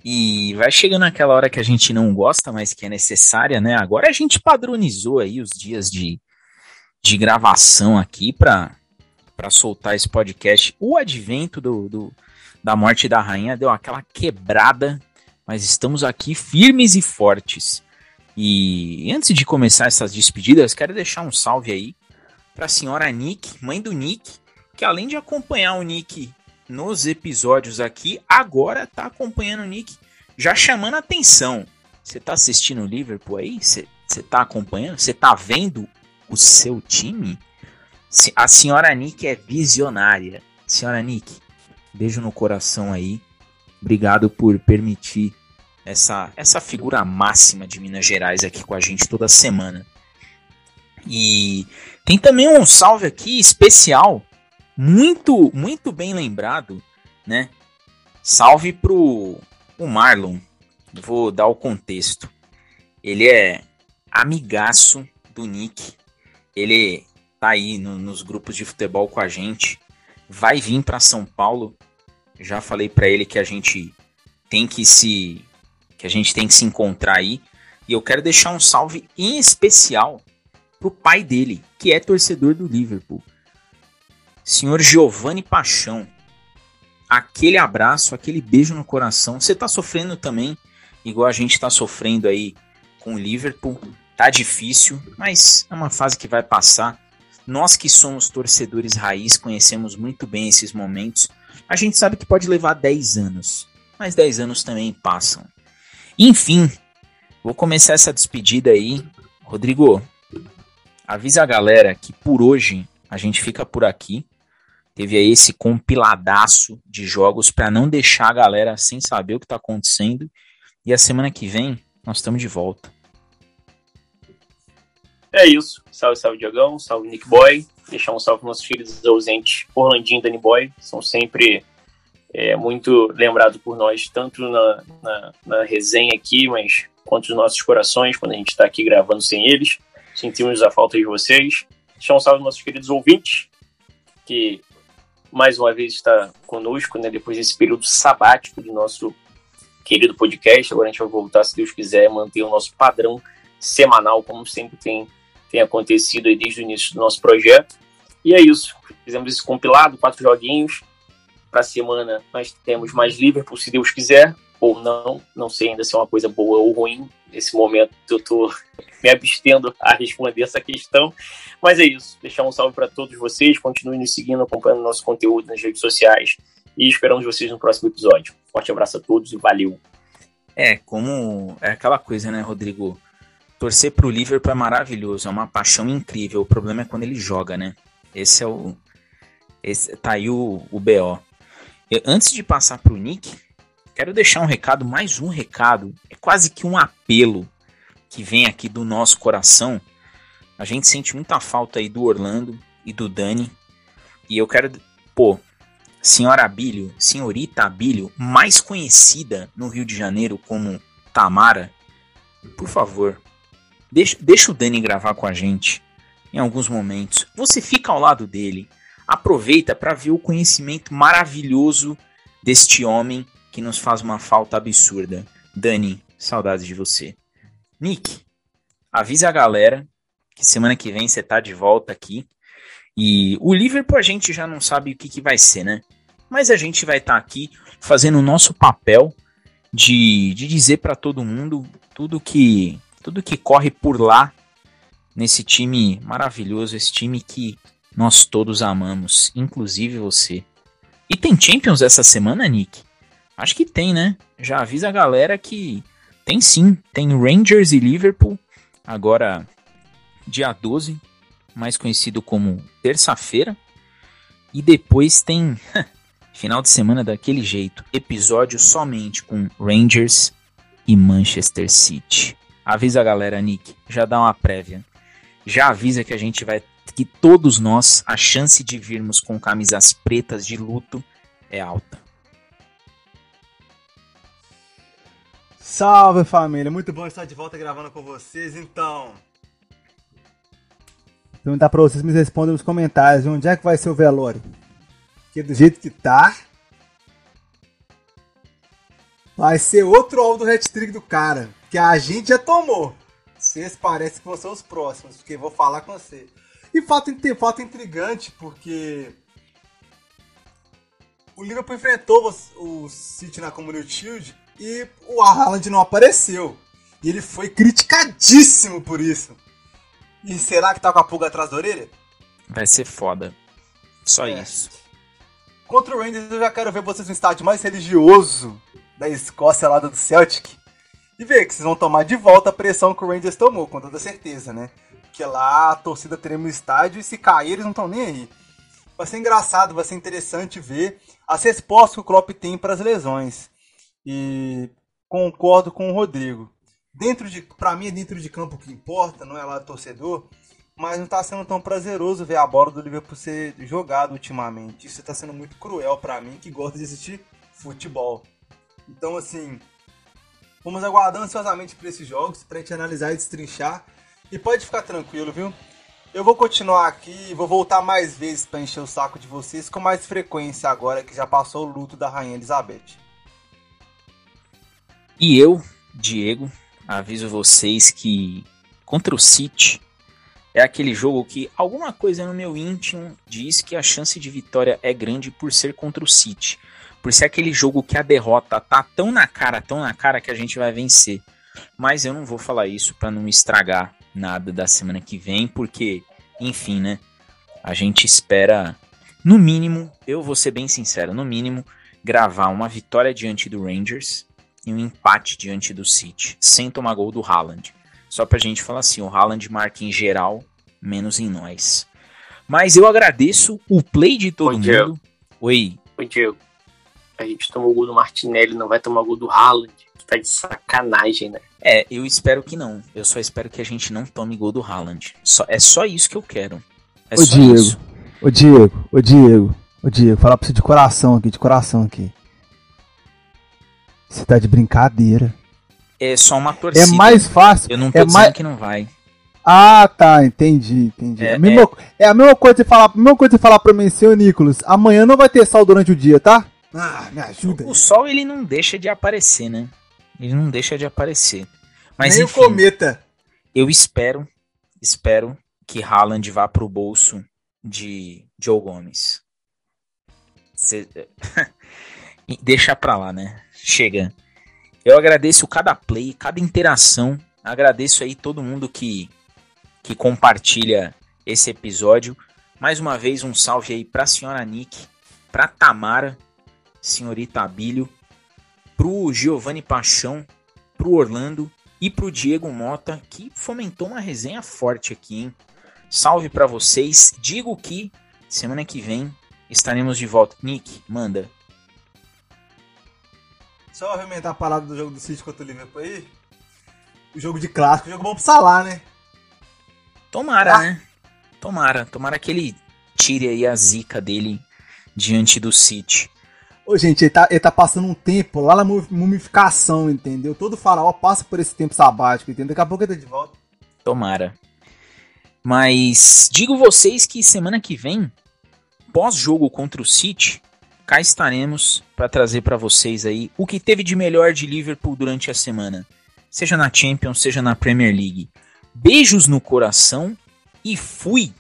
E vai chegando aquela hora que a gente não gosta, mas que é necessária, né? Agora a gente padronizou aí os dias de, de gravação aqui para soltar esse podcast. O advento do, do, da morte da rainha deu aquela quebrada, mas estamos aqui firmes e fortes. E antes de começar essas despedidas, quero deixar um salve aí para a senhora Nick, mãe do Nick, que além de acompanhar o Nick nos episódios aqui, agora tá acompanhando o Nick, já chamando atenção. Você tá assistindo o Liverpool aí? Você tá acompanhando? Você tá vendo o seu time? A senhora Nick é visionária. Senhora Nick, Beijo no coração aí. Obrigado por permitir essa, essa figura máxima de Minas Gerais aqui com a gente toda semana. E tem também um salve aqui especial, muito, muito bem lembrado, né? Salve pro o Marlon. Vou dar o contexto. Ele é amigaço do Nick. Ele tá aí no, nos grupos de futebol com a gente. Vai vir para São Paulo já falei para ele que a gente tem que se que a gente tem que se encontrar aí. E eu quero deixar um salve em especial pro pai dele, que é torcedor do Liverpool. Senhor Giovanni Paixão. Aquele abraço, aquele beijo no coração. Você tá sofrendo também, igual a gente tá sofrendo aí com o Liverpool. Tá difícil, mas é uma fase que vai passar. Nós que somos torcedores raiz conhecemos muito bem esses momentos a gente sabe que pode levar 10 anos, mas 10 anos também passam. Enfim, vou começar essa despedida aí. Rodrigo, avisa a galera que por hoje a gente fica por aqui. Teve aí esse compiladaço de jogos para não deixar a galera sem saber o que tá acontecendo. E a semana que vem nós estamos de volta. É isso. Salve, salve, Diagão. Salve, Nick Boy. Deixar um salve para nossos filhos ausentes, Orlandinho e Danny Boy. São sempre é, muito lembrados por nós, tanto na, na, na, resenha aqui, mas quanto nos nossos corações, quando a gente está aqui gravando sem eles. Sentimos a falta de vocês. Deixar um salve aos nossos queridos ouvintes, que mais uma vez está conosco, né, depois desse período sabático do nosso querido podcast. Agora a gente vai voltar, se Deus quiser, manter o nosso padrão semanal, como sempre tem tem acontecido aí desde o início do nosso projeto. E é isso. Fizemos esse compilado, quatro joguinhos. Para a semana nós temos mais Liverpool, se Deus quiser, ou não. Não sei ainda se é uma coisa boa ou ruim. Nesse momento eu estou <laughs> me abstendo a responder essa questão. Mas é isso. Deixar um salve para todos vocês. Continuem nos seguindo, acompanhando nosso conteúdo nas redes sociais. E esperamos vocês no próximo episódio. Forte abraço a todos e valeu. É, como é aquela coisa, né, Rodrigo? Torcer pro Liverpool é maravilhoso, é uma paixão incrível. O problema é quando ele joga, né? Esse é o. Esse, tá aí o, o BO. Eu, antes de passar pro Nick, quero deixar um recado, mais um recado. É quase que um apelo que vem aqui do nosso coração. A gente sente muita falta aí do Orlando e do Dani. E eu quero. Pô, senhora Abílio, senhorita Abílio, mais conhecida no Rio de Janeiro como Tamara, por favor, Deixa, deixa o Dani gravar com a gente em alguns momentos. Você fica ao lado dele. Aproveita para ver o conhecimento maravilhoso deste homem que nos faz uma falta absurda. Dani, saudades de você. Nick, avisa a galera que semana que vem você tá de volta aqui. E o Liverpool a gente já não sabe o que, que vai ser, né? Mas a gente vai estar tá aqui fazendo o nosso papel de, de dizer para todo mundo tudo que tudo que corre por lá nesse time maravilhoso, esse time que nós todos amamos, inclusive você. E tem Champions essa semana, Nick? Acho que tem, né? Já avisa a galera que tem sim. Tem Rangers e Liverpool, agora dia 12, mais conhecido como terça-feira. E depois tem <laughs> final de semana daquele jeito, episódio somente com Rangers e Manchester City. Avisa a galera, Nick. Já dá uma prévia. Já avisa que a gente vai. Que todos nós, a chance de virmos com camisas pretas de luto é alta. Salve família, muito bom estar de volta gravando com vocês. Então, perguntar pra vocês, me respondem nos comentários onde é que vai ser o velório. Porque do jeito que tá, vai ser outro alvo do hat-trick do cara que a gente já tomou. Vocês parecem que vão ser os próximos, porque vou falar com você. E fato, fato intrigante, porque o Liverpool enfrentou o City na Community Shield e o Haaland não apareceu. E ele foi criticadíssimo por isso. E será que tá com a pulga atrás da orelha? Vai ser foda. Só é. isso. Contra o Rangers eu já quero ver vocês no estádio mais religioso da Escócia lá do Celtic e ver que vocês vão tomar de volta a pressão que o Rangers tomou, com toda certeza, né? Porque lá a torcida no estádio e se cair eles não estão nem aí. Vai ser engraçado, vai ser interessante ver as respostas que o Klopp tem para as lesões. E concordo com o Rodrigo. Dentro de, para mim é dentro de campo que importa, não é lá do torcedor, mas não está sendo tão prazeroso ver a bola do Liverpool ser jogada ultimamente. Isso está sendo muito cruel para mim que gosta de assistir futebol. Então assim, Vamos aguardar ansiosamente por esses jogos, pra gente analisar e destrinchar. E pode ficar tranquilo, viu? Eu vou continuar aqui, vou voltar mais vezes para encher o saco de vocês com mais frequência agora que já passou o luto da Rainha Elizabeth. E eu, Diego, aviso vocês que contra o City é aquele jogo que alguma coisa no meu íntimo diz que a chance de vitória é grande por ser contra o City por ser aquele jogo que a derrota tá tão na cara, tão na cara que a gente vai vencer. Mas eu não vou falar isso para não estragar nada da semana que vem, porque, enfim, né? A gente espera, no mínimo, eu vou ser bem sincero, no mínimo, gravar uma vitória diante do Rangers e um empate diante do City, sem tomar gol do Haaland. Só pra gente falar assim, o Haaland marca em geral menos em nós. Mas eu agradeço o play de todo Oi, mundo. Diego. Oi. Ô, Diego, a gente tomou o gol do Martinelli, não vai tomar o gol do Haaland. Tá de sacanagem, né? É, eu espero que não. Eu só espero que a gente não tome gol do Haaland. Só, é só isso que eu quero. É Ô, só Diego. isso. Ô Diego, ô Diego, ô Diego, falar pra você de coração aqui, de coração aqui. Você tá de brincadeira. É só uma É torcida. mais fácil. Eu não tô é dizendo mais- que não vai. Ah, tá, entendi, entendi. É, É, a mesma, é. a mesma coisa de falar, a mesma coisa de falar pra mim, seu Nicolas, amanhã não vai ter sol durante o dia, tá? Ah, me ajuda. O sol ele não deixa de aparecer, né? Ele não deixa de aparecer. Mas Nem enfim, o cometa. eu espero, espero que Haaland vá pro bolso de Joe Gomes. Cê... <laughs> Deixa pra lá, né? Chega. Eu agradeço cada play, cada interação. Agradeço aí todo mundo que, que compartilha esse episódio. Mais uma vez, um salve aí pra senhora Nick, pra Tamara, senhorita Abílio, pro Giovanni Paixão, pro Orlando e pro Diego Mota, que fomentou uma resenha forte aqui, hein? Salve pra vocês. Digo que semana que vem estaremos de volta. Nick, manda. Só arrementar a parada do jogo do City contra o Liverpool aí. O jogo de clássico, jogo bom pro Salah, né? Tomara, Ah. né? Tomara. Tomara que ele tire aí a zica dele diante do City. Ô, gente, ele tá, ele tá passando um tempo lá na mu- mumificação, entendeu? Todo faraó passa por esse tempo sabático, entendeu? Daqui a pouco ele tá de volta. Tomara. Mas digo vocês que semana que vem, pós-jogo contra o City, cá estaremos para trazer para vocês aí o que teve de melhor de Liverpool durante a semana, seja na Champions, seja na Premier League. Beijos no coração e fui!